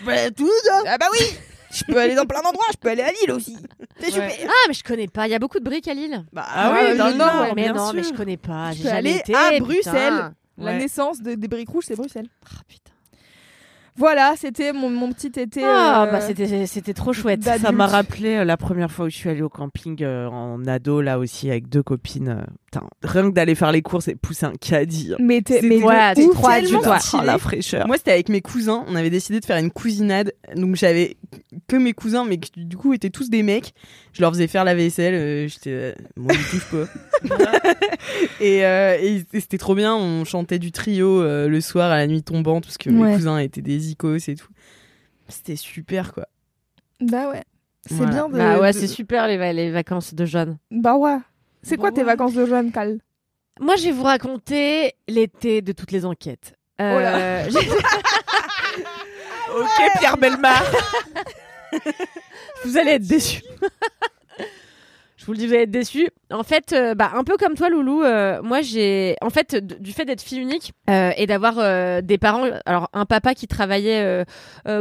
S7: Bah, tout
S6: Ah bah oui Je peux aller dans plein d'endroits, je peux aller à Lille aussi. C'est super.
S2: Ah, mais je connais pas. Il y a beaucoup de briques à Lille.
S7: Bah,
S3: Ah
S6: oui,
S3: dans
S6: le Nord,
S2: mais
S3: bien
S2: non,
S3: sûr.
S2: mais je connais pas. J'ai jamais été.
S6: à
S2: putain.
S6: Bruxelles. La
S3: Ouais.
S6: naissance de- des briques rouges, c'est Bruxelles.
S2: Ah, putain.
S6: Voilà, c'était mon, mon petit été.
S2: Ah,
S6: euh,
S2: bah c'était c'était trop chouette.
S6: d'adulte.
S3: Ça m'a rappelé euh, la première fois où je suis allée au camping euh, en ado, là aussi, avec deux copines. putain, rien que d'aller faire les courses et pousser un caddie.
S6: Mais t'es
S3: C'est
S6: mais
S2: ouais, t'es
S6: ouf,
S2: trop
S6: tellement
S2: adulte, toi.
S6: stylé.
S3: Oh, la fraîcheur.
S7: Moi, c'était avec mes cousins. On avait décidé de faire une cousinade. Donc, j'avais que mes cousins, mais qui, du coup, étaient tous des mecs. Je leur faisais faire la vaisselle. euh, J'étais, euh, moi, je touche pas. et euh, et c'était trop bien. On chantait du trio euh, le soir à la nuit tombante, parce que
S6: Ouais.
S7: mes cousins étaient des icos et tout. C'était super, quoi.
S6: Bah ouais. C'est
S7: Voilà.
S6: bien de.
S2: Bah ouais,
S6: de-
S2: c'est super les, va- les vacances de jeunes.
S6: Bah ouais. C'est quoi
S3: Bah
S6: tes vacances de jeune, Cal
S2: Moi, je vais vous raconter l'été de toutes les enquêtes. Euh,
S6: Oh là.
S3: Ok, Pierre Belmar.
S2: vous allez être déçus. Je vous le dis, vous allez être déçus. En fait, euh, bah, un peu comme toi, Loulou, euh, moi, j'ai, en fait, du fait d'être fille unique euh, et d'avoir des parents, alors un papa qui travaillait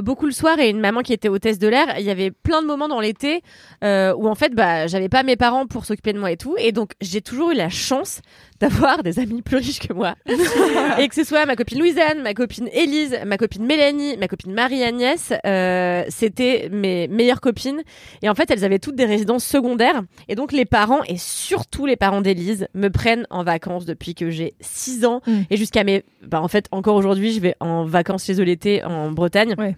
S2: beaucoup le soir et une maman qui était hôtesse de l'air, il y avait plein de moments dans l'été où en fait, bah, j'avais pas mes parents pour s'occuper de moi et tout, et donc j'ai toujours eu la chance d'avoir des amis plus riches que moi, et que ce soit ma copine Louisanne, ma copine Élise, ma copine Mélanie, ma copine Marie-Agnès, euh, c'était mes meilleures copines. Et en fait, elles avaient toutes des résidences secondaires. Et donc, les parents, et surtout les parents d'Élise, me prennent en vacances depuis que j'ai 6 ans.
S6: Mm.
S2: Et jusqu'à mes... Bah, en fait, encore aujourd'hui, je vais en vacances chez eux l'été en Bretagne.
S6: Ouais.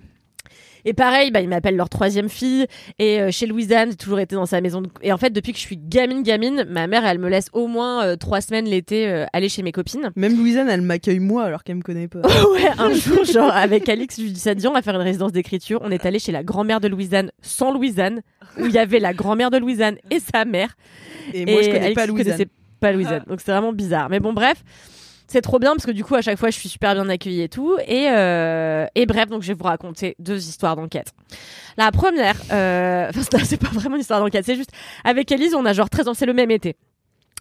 S2: Et pareil, bah, ils m'appellent leur troisième fille. Et euh, chez Louisanne, j'ai toujours été dans sa maison. de- Et en fait, depuis que je suis gamine, gamine, ma mère, elle me laisse au moins euh, trois semaines l'été euh, aller chez mes copines.
S7: Même Louisanne, elle m'accueille moi alors qu'elle me connaît pas.
S2: ouais, un jour, genre, avec Alix, je lui dis ça, on va faire une résidence d'écriture. On est allé chez la grand-mère de Louisanne, sans Louisanne, où il y avait la grand-mère de Louisanne et sa mère.
S7: Et moi, je connais
S2: Alix
S7: pas Louisanne.
S2: pas Louisanne. Donc c'est vraiment bizarre. Mais bon, bref. C'est trop bien parce que du coup, à chaque fois, je suis super bien accueillie et tout. Et, euh, et bref, donc je vais vous raconter deux histoires d'enquête. La première, euh, c'est pas vraiment une histoire d'enquête, c'est juste avec Elise, on a genre 13 ans, c'est le même été.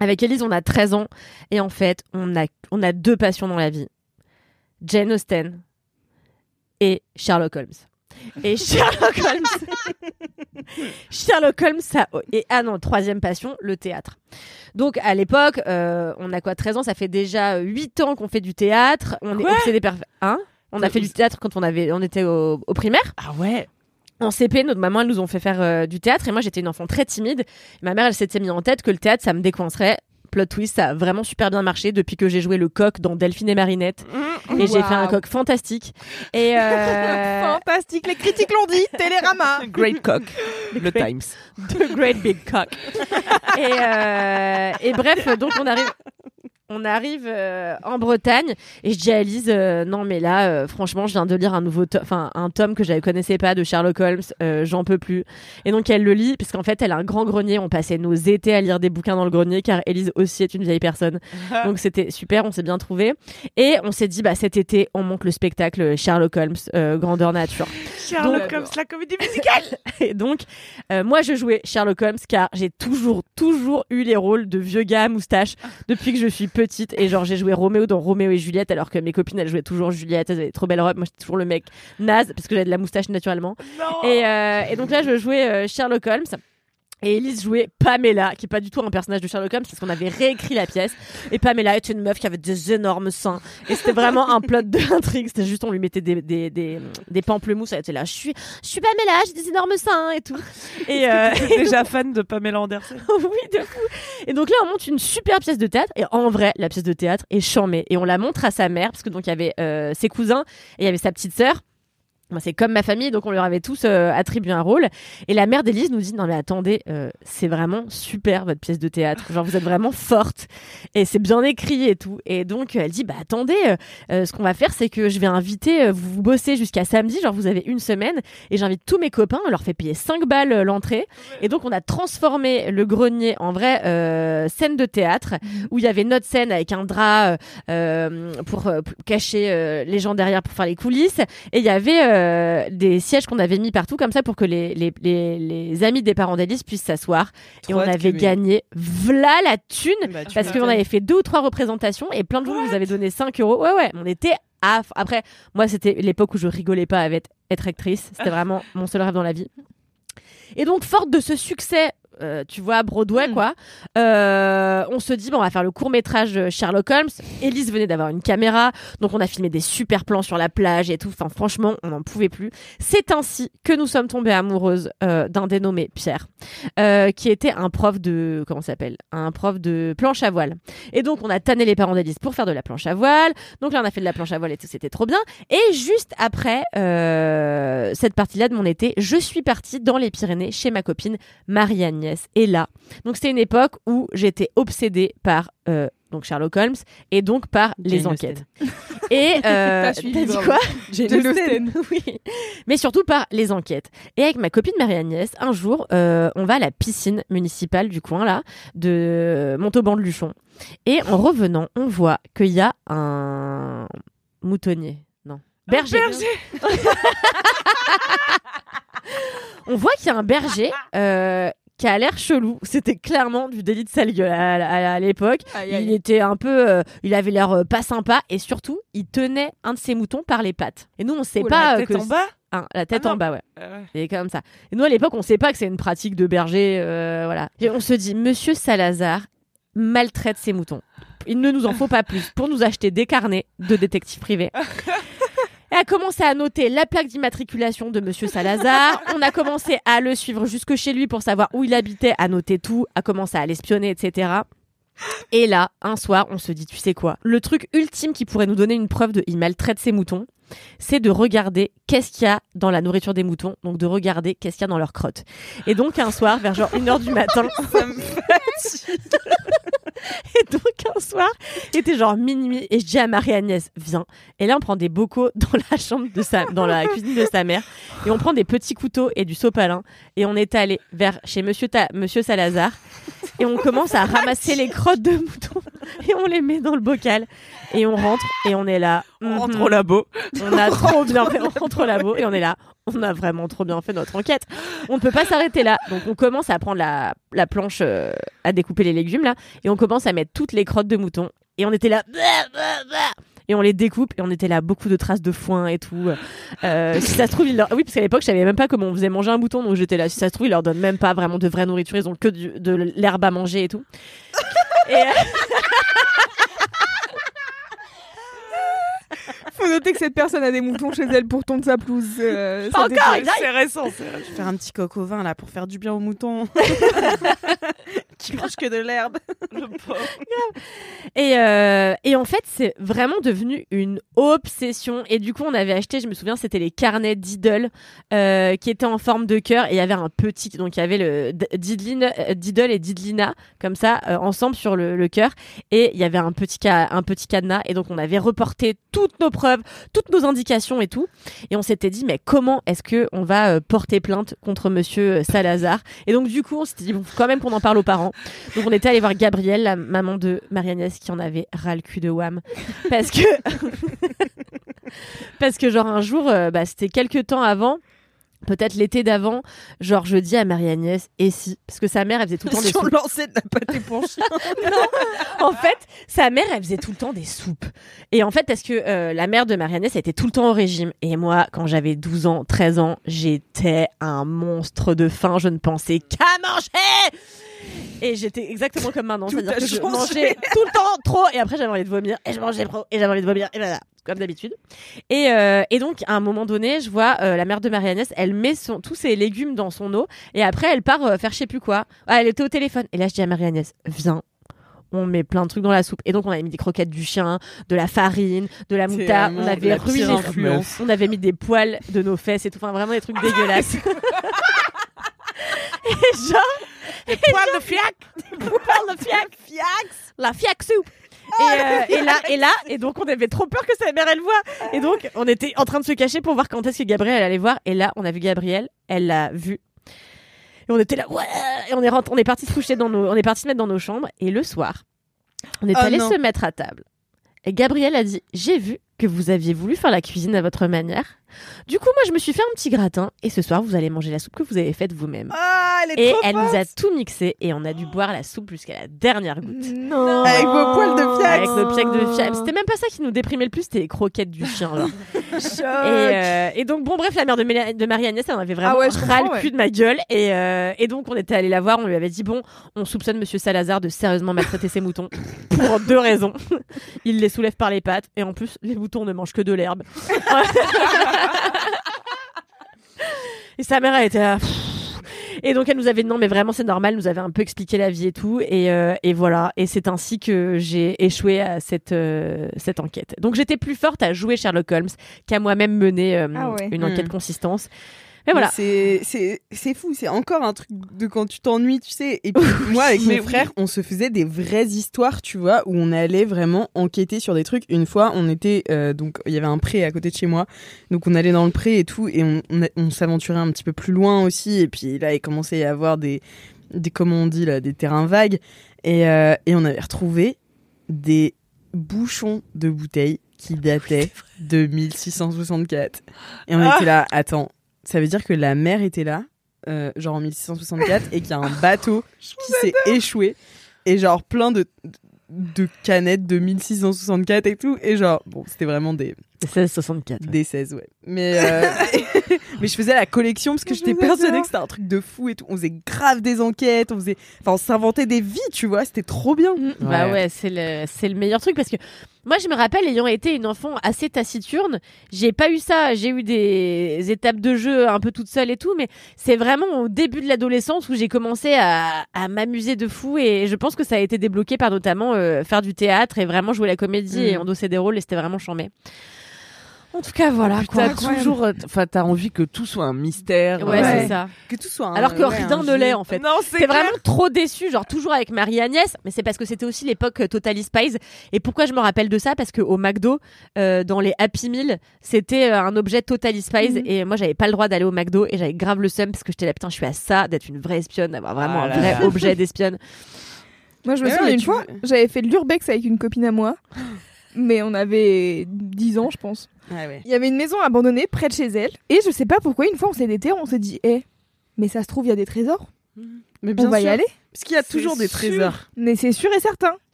S2: Avec Elise, on a 13 ans et en fait, on a, on a deux passions dans la vie. Jane Austen et Sherlock Holmes. Et Sherlock Holmes, Sherlock Holmes, ça, et ah non, troisième passion, le théâtre. Donc à l'époque, euh, on a quoi, 13 ans, ça fait déjà 8 ans qu'on fait du théâtre. On est obsédé par, hein? On a fait du théâtre quand on avait, on était au, au primaire.
S3: Ah ouais.
S2: En CP, notre maman, elle nous ont fait faire euh, du théâtre et moi j'étais une enfant très timide. Ma mère, elle s'était mis en tête que le théâtre, ça me décoincerait. Plot twist, ça a vraiment super bien marché depuis que j'ai joué le coq dans Delphine et Marinette. Et j'ai fait un coq fantastique. Et euh,
S6: Fantastique, les critiques l'ont dit, Télérama.
S3: Great cock. Le
S2: Great-
S3: Times.
S2: The Great Big Cock. et, euh, et bref, donc on arrive. On arrive euh, en Bretagne et je dis à Elise euh, non mais là euh, franchement je viens de lire un nouveau to- enfin un tome que je ne connaissais pas de Sherlock Holmes j'en peux plus. Et donc elle le lit parce qu'en fait elle a un grand grenier. On passait nos étés à lire des bouquins dans le grenier car Elise aussi est une vieille personne. Donc c'était super on s'est bien trouvé et on s'est dit bah cet été on monte le spectacle Sherlock Holmes grandeur nature.
S3: Sherlock
S2: Donc-
S3: Holmes, la comédie musicale.
S2: et donc, moi, je jouais Sherlock Holmes car j'ai toujours, toujours eu les rôles de vieux gars à moustache depuis que je suis petite. Et genre, j'ai joué Roméo dans Roméo et Juliette alors que mes copines, elles jouaient toujours Juliette. Elles avaient trop belle robe. Moi, j'étais toujours le mec naze parce que j'avais de la moustache naturellement. Et, euh, et donc là, je jouais euh, Sherlock Holmes. Et Elise jouait Pamela, qui est pas du tout un personnage de Sherlock Holmes, parce qu'on avait réécrit la pièce. Et Pamela est une meuf qui avait des énormes seins. Et c'était vraiment un plot de l'intrigue. C'était juste, on lui mettait des, des, des, des pamplemousses. Elle était là, je suis, je suis Pamela, j'ai des énormes seins et tout. Et, euh,
S3: déjà fan de Pamela Anderson?
S2: Oui, de fou. Et donc là, on monte une super pièce de théâtre. Et en vrai, la pièce de théâtre est charmée. Et on la montre à sa mère, parce que donc il y avait euh, ses cousins et il y avait sa petite sœur. C'est comme ma famille, donc on leur avait tous euh, attribué un rôle. Et la mère d'Élise nous dit non mais attendez, euh, c'est vraiment super votre pièce de théâtre. Genre vous êtes vraiment forte et c'est bien écrit et tout. Et donc elle dit bah attendez, euh, ce qu'on va faire c'est que je vais inviter vous, vous bossez jusqu'à samedi, genre vous avez une semaine et j'invite tous mes copains, on leur fait payer 5 balles l'entrée. Et donc on a transformé le grenier en vraie euh, scène de théâtre où il y avait notre scène avec un drap pour, cacher les gens derrière pour faire les coulisses et il y avait euh, des sièges qu'on avait mis partout comme ça pour que les, les, les, les amis des parents d'Alice puissent s'asseoir. Et on avait gagné v'là la thune
S7: Bah,
S2: parce qu'on avait fait deux ou trois représentations et plein de gens nous avaient donné 5 euros. Ouais ouais on était à après moi c'était l'époque où je rigolais pas avec être actrice. C'était vraiment mon seul rêve dans la vie. Et donc, forte de ce succès, euh, tu vois, Broadway, quoi, euh, on se dit, bon, on va faire le court métrage Sherlock Holmes. Elise venait d'avoir une caméra, donc on a filmé des super plans sur la plage et tout. Enfin, franchement, on n'en pouvait plus. C'est ainsi que nous sommes tombées amoureuses euh, d'un dénommé Pierre, qui était un prof de, comment s'appelle? Un prof de planche à voile. Et donc, on a tanné les parents d'Elise pour faire de la planche à voile. Donc là, on a fait de la planche à voile et tout, c'était trop bien. Et juste après cette partie-là de mon été, je suis partie dans les Pyrénées chez ma copine Marie-Agnès. Et là, donc c'était une époque où j'étais obsédée par euh, donc Sherlock Holmes et donc par les enquêtes. Et euh,
S6: T'as
S2: dit quoi?
S6: Jane Austen.
S2: Oui. Mais surtout par les enquêtes. Et avec ma copine Marie-Agnès, un jour, euh, on va à la piscine municipale du coin là, de Montauban de Luchon. Et en revenant, on voit qu'il y a un moutonnier. Non. Berger. on voit qu'il y a un berger euh, qui a l'air chelou. C'était clairement du délit de sale gueule à, à- à l'époque. Il
S6: aïe.
S2: était un peu, euh, il avait l'air euh, pas sympa et surtout, il tenait un de ses moutons par les pattes. Et nous, on sait
S3: Oh,
S2: pas
S3: la tête
S2: que
S3: en bas
S2: Hein, la tête
S3: Ah
S2: en bas, ouais.
S3: Ah
S2: est comme ça. Et nous, à l'époque, on sait pas que c'est une pratique de berger, euh, voilà. Et on se dit, Monsieur Salazar maltraite ses moutons. Il ne nous en faut pas plus pour nous acheter des carnets de détective privé. Et a commencé à noter la plaque d'immatriculation de Monsieur Salazar. On a commencé à le suivre jusque chez lui pour savoir où il habitait, à noter tout, à commencer à l'espionner, etc. Et là, un soir, on se dit, tu sais quoi? Le truc ultime qui pourrait nous donner une preuve de il maltraite ses moutons, c'est de regarder qu'est-ce qu'il y a dans la nourriture des moutons, donc de regarder qu'est-ce qu'il y a dans leur crotte. Et donc un soir, vers genre 1h du matin, et donc un soir, il était genre minuit et je dis à Marie-Agnès, viens. Et là, on prend des bocaux dans la chambre de sa, dans la cuisine de sa mère et on prend des petits couteaux et du sopalin et on est allé vers chez Monsieur, Monsieur Salazar et on commence à ramasser les crottes de moutons et on les met dans le bocal et on rentre et on est là.
S3: On rentre
S2: Mhm.
S3: au labo.
S2: On a trop bien fait, on rentre au labo et on est là. On a vraiment trop bien fait notre enquête. On ne peut pas s'arrêter là. Donc on commence à prendre la, la planche euh, à découper les légumes là et on commence à mettre toutes les crottes de mouton et on était là. Bah, bah, bah et on les découpe et on était là beaucoup de traces de foin et tout. Euh, si ça se trouve, il leur... oui parce qu'à l'époque je savais même pas comment on faisait manger un mouton donc j'étais là. Si ça se trouve ils leur donnent même pas vraiment de vraie nourriture, ils ont que du- de l'herbe à manger et tout. Et, euh,
S6: Faut noter que cette personne a des moutons chez elle pour tondre sa pelouse. euh,
S2: Pas encore.
S3: C'est récent.
S7: Je vais faire un petit coq au vin là pour faire du bien aux moutons. qui mangent que de l'herbe.
S2: Et, euh, et en fait, c'est vraiment devenu une obsession. Et du coup, on avait acheté, je me souviens, c'était les carnets Diddle euh, qui étaient en forme de cœur. Et il y avait un petit, donc il y avait le Diddline- Diddle et Diddlina comme ça euh, ensemble sur le, le cœur. Et il y avait un petit, ca- un petit cadenas. Et donc, on avait reporté toutes nos toutes nos indications et tout. Et on s'était dit, mais comment est-ce que on va euh, porter plainte contre Monsieur Salazar? Et donc, du coup, on s'était dit, bon, quand même qu'on en parle aux parents. Donc on était allé voir Gabrielle, la maman de Marie-Agnès, qui en avait ras le cul de Wham. Parce que... Parce que genre un jour, euh, bah, c'était quelques temps avant, peut-être l'été d'avant, genre je dis à Marie-Agnès, et si? Parce que sa mère, elle faisait tout le temps des soupes.
S7: lançait de la pâté pour chien.
S2: En fait, sa mère, elle faisait tout le temps des soupes. Et en fait, parce que euh, la mère de Marie-Agnès elle était tout le temps au régime. Et moi, quand j'avais 12 ans, 13 ans, j'étais un monstre de faim. Je ne pensais qu'à manger Et j'étais exactement comme maintenant. C'est-à-dire que je mangeais tout le temps trop. Et après, j'avais envie de vomir. Et je mangeais trop. Et j'avais envie de vomir. Et voilà. Comme d'habitude. Et, euh, et donc, à un moment donné, je vois euh, la mère de Marie-Agnès, elle met son, tous ses légumes dans son eau. Et après, elle part euh, faire je sais plus quoi. Ah, elle était au téléphone. Et là, je dis à Marie-Agnès, viens, on met plein de trucs dans la soupe. Et donc, on avait mis des croquettes du chien, de la farine, de la moutarde. On avait ruiné. On avait mis des poils de nos fesses et tout. Enfin, vraiment des trucs dégueulasses. et genre. Des poils de fiac. Des poils de fiac. La fiac soupe. Et, euh, et là, et là, et donc on avait trop peur que sa mère elle voit. Et donc on était en train de se cacher pour voir quand est-ce que Gabrielle allait voir. Et là, on a vu Gabrielle, elle l'a vu. Et on était là, ouais. Et on est rentré, on est parti se coucher dans nos, on est parti se mettre dans nos chambres. Et le soir, on est
S7: Oh
S2: allé se mettre à table. Et Gabrielle a dit, j'ai vu que vous aviez voulu faire la cuisine à votre manière. Du coup, moi, je me suis fait un petit gratin. Et ce soir, vous allez manger la soupe que vous avez faite vous-même.
S7: Ah, elle est
S2: Et
S7: trop
S2: elle nous a tout mixé et on a dû boire la soupe jusqu'à la dernière goutte.
S6: Non.
S7: Avec vos poils de fiac.
S2: Avec nos pièces de fiac. C'était même pas ça qui nous déprimait le plus, c'était les croquettes du chien. et, euh, et donc, bon, bref, la mère de, Méla- de Marie-Agnès, elle en avait vraiment
S6: Ah ouais,
S2: ras le cul
S6: ouais.
S2: de ma gueule. Et, euh, et donc, on était allé la voir, on lui avait dit bon, on soupçonne Monsieur Salazar de sérieusement maltraiter ses moutons pour deux raisons. Il les soulève par les pattes et en plus, les moutons ne mangent que de l'herbe. et sa mère, elle était là. Et donc elle nous avait dit non mais vraiment c'est normal, nous avait un peu expliqué la vie et tout et, euh, et voilà et c'est ainsi que j'ai échoué à cette euh, cette enquête. Donc j'étais plus forte à jouer Sherlock Holmes qu'à moi-même mener euh,
S6: Ah ouais.
S2: une enquête
S7: Hmm.
S2: consistance. Mais voilà.
S7: C'est, fou, c'est encore un truc de quand tu t'ennuies, tu sais. Et puis moi, avec mes frères, on se faisait des vraies histoires, tu vois, où on allait vraiment enquêter sur des trucs. Une fois, on était, euh, donc, il y avait un pré à côté de chez moi. Donc, on allait dans le pré et tout, et on, on, s'aventurait un petit peu plus loin aussi. Et puis là, il commençait à y avoir des, des comment on dit là, des terrains vagues. Et, euh, et on avait retrouvé des bouchons de bouteilles qui dataient de 1664. Et on
S3: Ah.
S7: était là, attends, ça veut dire que la mer était là, euh, genre en 1664, et qu'il y a un bateau qui s'est échoué, et genre plein de, de canettes de 1664 et tout, et genre, bon, c'était vraiment des,
S2: 1664. ouais.
S7: des 16, ouais. Mais, euh, mais je faisais la collection parce que
S6: Je
S7: j'étais persuadée que c'était un truc de fou et tout. On faisait grave des enquêtes, on faisait, enfin, on s'inventait des vies, tu vois, c'était trop bien.
S2: Mm, Bah
S3: Ouais.
S2: ouais, c'est le c'est le meilleur truc parce que moi je me rappelle ayant été une enfant assez taciturne, j'ai pas eu ça, j'ai eu des étapes de jeu un peu toute seule et tout mais c'est vraiment au début de l'adolescence où j'ai commencé à, à m'amuser de fou et je pense que ça a été débloqué par notamment euh, faire du théâtre et vraiment jouer la comédie
S7: Mm.
S2: et endosser des rôles et c'était vraiment charmé. En tout cas, voilà quoi.
S3: T'as toujours, euh, enfin, t'as envie que tout soit un mystère.
S2: Ouais,
S3: euh,
S2: c'est ça.
S7: Que tout soit un-
S2: Alors que
S7: ouais,
S2: rien ne l'est en fait.
S3: Non, c'est
S2: T'es
S3: clair.
S2: vraiment trop déçu, genre toujours avec Marie-Agnès, mais c'est parce que c'était aussi l'époque euh, Totally Spies. Et pourquoi je me rappelle de ça? Parce que au McDo, euh, dans les Happy Meal, c'était euh, un objet Totally Spies
S6: Mhm.
S2: et moi j'avais pas le droit d'aller au McDo et j'avais grave le seum parce que j'étais là putain, je suis à ça d'être une vraie espionne, d'avoir vraiment
S3: Ah
S2: un
S3: là
S2: vrai
S3: là.
S2: objet d'espionne.
S6: Moi, je me souviens une fois, j'avais fait de l'urbex avec une copine à moi, mais on avait 10 ans, je pense.
S7: Ah ouais.
S6: Il y avait une maison abandonnée près de chez elle, et je sais pas pourquoi, une fois, on s'est été, on s'est dit, eh, mais ça se trouve, il y a des trésors,
S7: Mais
S6: on va y aller.
S7: Parce qu'il y a toujours des
S3: sûr.
S7: trésors.
S6: Mais c'est sûr et certain.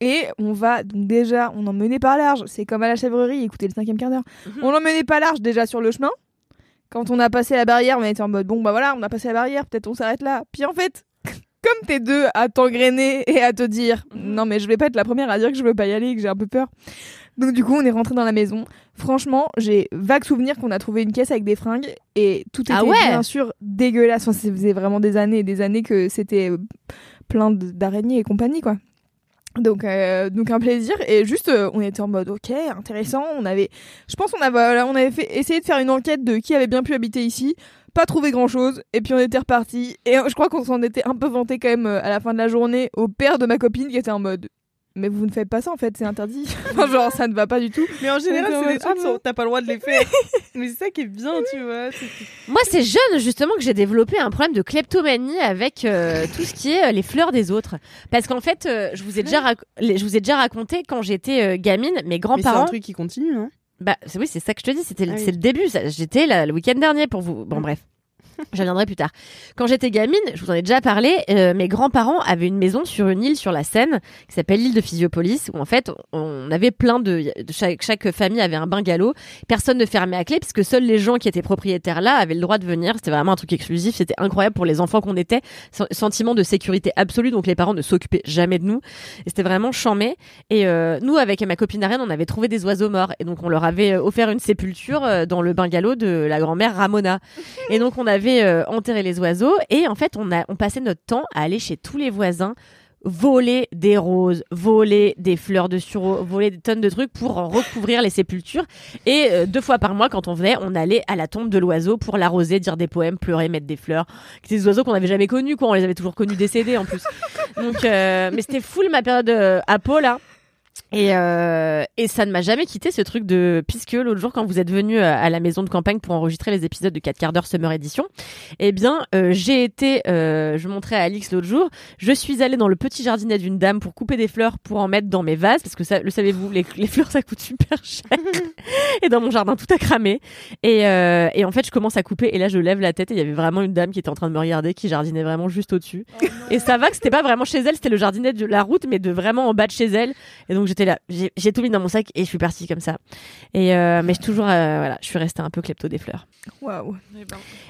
S6: Et on va, donc déjà, on en menait pas large. C'est comme à la chèvrerie, écoutez le cinquième quart d'heure. On en menait pas large déjà sur le chemin. Quand on a passé la barrière, on était en mode, bon bah voilà, on a passé la barrière, peut-être on s'arrête là. Puis en fait, comme t'es deux à t'engrainer et à te dire, non mais je vais pas être la première à dire que je veux pas y aller, que j'ai un peu peur. Donc du coup, on est rentré dans la maison. Franchement, j'ai vague souvenir qu'on a trouvé une caisse avec des fringues et tout était
S2: Ah ouais
S6: bien sûr dégueulasse. Enfin, ça faisait vraiment des années et des années que c'était euh, plein d'araignées et compagnie quoi. Donc, euh, donc un plaisir et juste euh, on était en mode ok intéressant on avait je pense on avait on avait fait essayé de faire une enquête de qui avait bien pu habiter ici pas trouvé grand chose et puis on était reparti et euh, je crois qu'on s'en était un peu vanté quand même euh, à la fin de la journée au père de ma copine qui était en mode mais vous ne faites pas ça en fait c'est interdit genre ça ne va pas du tout
S7: Mais en général,
S6: Donc,
S7: c'est
S6: euh,
S7: des trucs,
S6: ah,
S7: sont- t'as pas le droit de les faire. Mais c'est ça qui est bien, tu vois.
S2: Moi, c'est jeune justement que j'ai développé un problème de kleptomanie avec euh, tout ce qui est euh, les fleurs des autres. Parce qu'en fait, euh, je vous ai déjà je vous ai déjà raconté quand j'étais euh, gamine, mes
S7: Mais c'est un
S2: grands-parents.
S7: truc qui continue, hein.
S2: Bah oui, c'est ça que je te dis. C'était le-
S7: Ah oui.
S2: c'est le début. ça. J'étais là, le week-end dernier pour vous. Bon bref. Je viendrai plus tard. Quand j'étais gamine, je vous en ai déjà parlé, euh, mes grands-parents avaient une maison sur une île sur la Seine qui s'appelle l'île de Physiopolis où en fait on avait plein de, chaque, chaque famille avait un bungalow. Personne ne fermait à clé puisque seuls les gens qui étaient propriétaires là avaient le droit de venir. C'était vraiment un truc exclusif. C'était incroyable pour les enfants qu'on était. Sen- Sentiment de sécurité absolue. Donc les parents ne s'occupaient jamais de nous. Et c'était vraiment chambé. Et euh, nous, avec ma copine Ariane, on avait trouvé des oiseaux morts. Et donc, on leur avait euh, offert une sépulture dans le bungalow de la grand-mère Ramona. Et donc, on avait euh, enterré les oiseaux. Et en fait, on, a, on passait notre temps à aller chez tous les voisins voler des roses, voler des fleurs de sureau, voler des tonnes de trucs pour recouvrir les sépultures. Et euh, deux fois par mois, quand on venait, on allait à la tombe de l'oiseau pour l'arroser, dire des poèmes, pleurer, mettre des fleurs. Des oiseaux qu'on n'avait jamais connus, quoi. On les avait toujours connus décédés en plus. Donc, euh, mais c'était full ma période euh, apo là. Et, euh, et ça ne m'a jamais quitté ce truc de puisque l'autre jour quand vous êtes venu euh, à la maison de campagne pour enregistrer les épisodes de 4 quarts d'heure Summer Edition, eh bien euh, j'ai été, euh, je montrais à Alix l'autre jour, je suis allée dans le petit jardinet d'une dame pour couper des fleurs pour en mettre dans mes vases parce que ça, le savez-vous, les, les fleurs ça coûte super cher. et dans mon jardin tout a cramé. Et, et en fait je commence à couper et là je lève la tête et il y avait vraiment une dame qui était en train de me regarder qui jardinait vraiment juste au-dessus. et ça va que c'était pas vraiment chez elle, c'était le jardinet de la route mais de vraiment en bas de chez elle. Et donc j'étais là, j'ai tout mis dans mon sac et je suis partie comme ça. Et euh, mais je suis toujours, euh, voilà, je suis restée un peu klepto des fleurs.
S6: waouh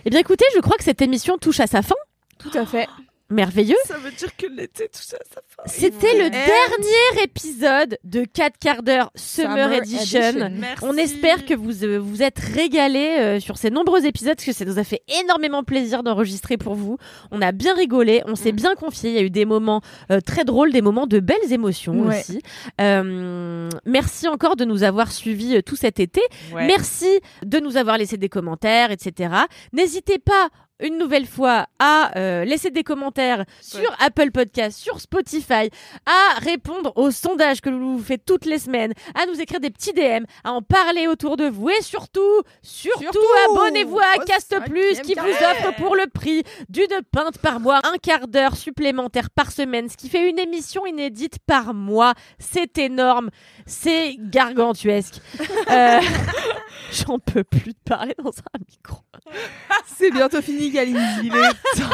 S2: Eh bien écoutez, je crois que cette émission touche à sa fin.
S6: tout à fait
S2: Merveilleux.
S3: Ça veut dire que l'été, tout ça, ça.
S2: C'était le dernier épisode de 4 quarts d'heure Summer,
S6: Summer
S2: Edition.
S6: Edition.
S2: On espère que vous euh, vous êtes régalés euh, sur ces nombreux épisodes parce que ça nous a fait énormément plaisir d'enregistrer pour vous. On a bien rigolé, on s'est bien confié. Il y a eu des moments euh, très drôles, des moments de belles émotions
S6: Ouais.
S2: aussi. Euh, merci encore de nous avoir suivis euh, tout cet été.
S3: Ouais.
S2: Merci de nous avoir laissé des commentaires, etc. N'hésitez pas une nouvelle fois à euh, laisser des commentaires sur Apple Podcast, sur Spotify, à répondre aux sondages que vous fait toutes les semaines, à nous écrire des petits DM, à en parler autour de vous et surtout, surtout,
S6: Surtout,
S2: abonnez-vous à Cast Plus qui vous offre pour le prix d'une pinte par mois un quart d'heure supplémentaire par semaine, ce qui fait une émission inédite par mois. C'est énorme, c'est gargantuesque. Euh, J'en peux plus de parler dans un micro.
S6: c'est bientôt fini Kalindi il est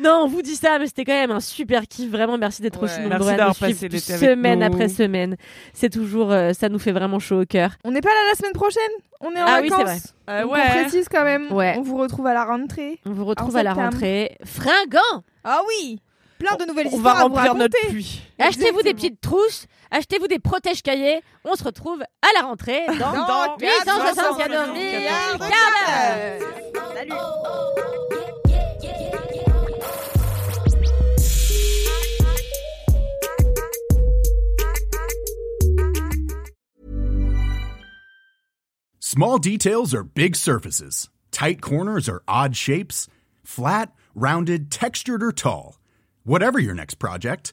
S2: Non, on vous dit ça, mais c'était quand même un super kiff. Vraiment, merci d'être
S7: Ouais.
S2: aussi nombreux à nous suivre semaine
S3: nous.
S2: après semaine. C'est toujours, euh, ça nous fait vraiment chaud au cœur.
S6: on n'est pas là la semaine prochaine on est en
S2: Ah oui,
S6: vacances
S2: c'est vrai.
S3: Euh,
S6: Donc
S3: ouais.
S6: on précise quand même
S2: Ouais.
S6: on vous retrouve à la rentrée
S2: On vous retrouve à la rentrée. Fringant
S6: ah oui plein de nouvelles
S3: On
S6: histoires
S3: va
S6: à vous
S3: remplir notre
S6: raconter.
S3: puits.
S2: Achetez-vous des petites trousses, achetez-vous des protèges cahiers. On se retrouve à la rentrée dans,
S6: Dans
S2: 874 milliards de quarts d'heure.
S10: Small details are big surfaces. Tight corners are odd shapes. Flat, rounded, textured, or tall. Whatever your next project,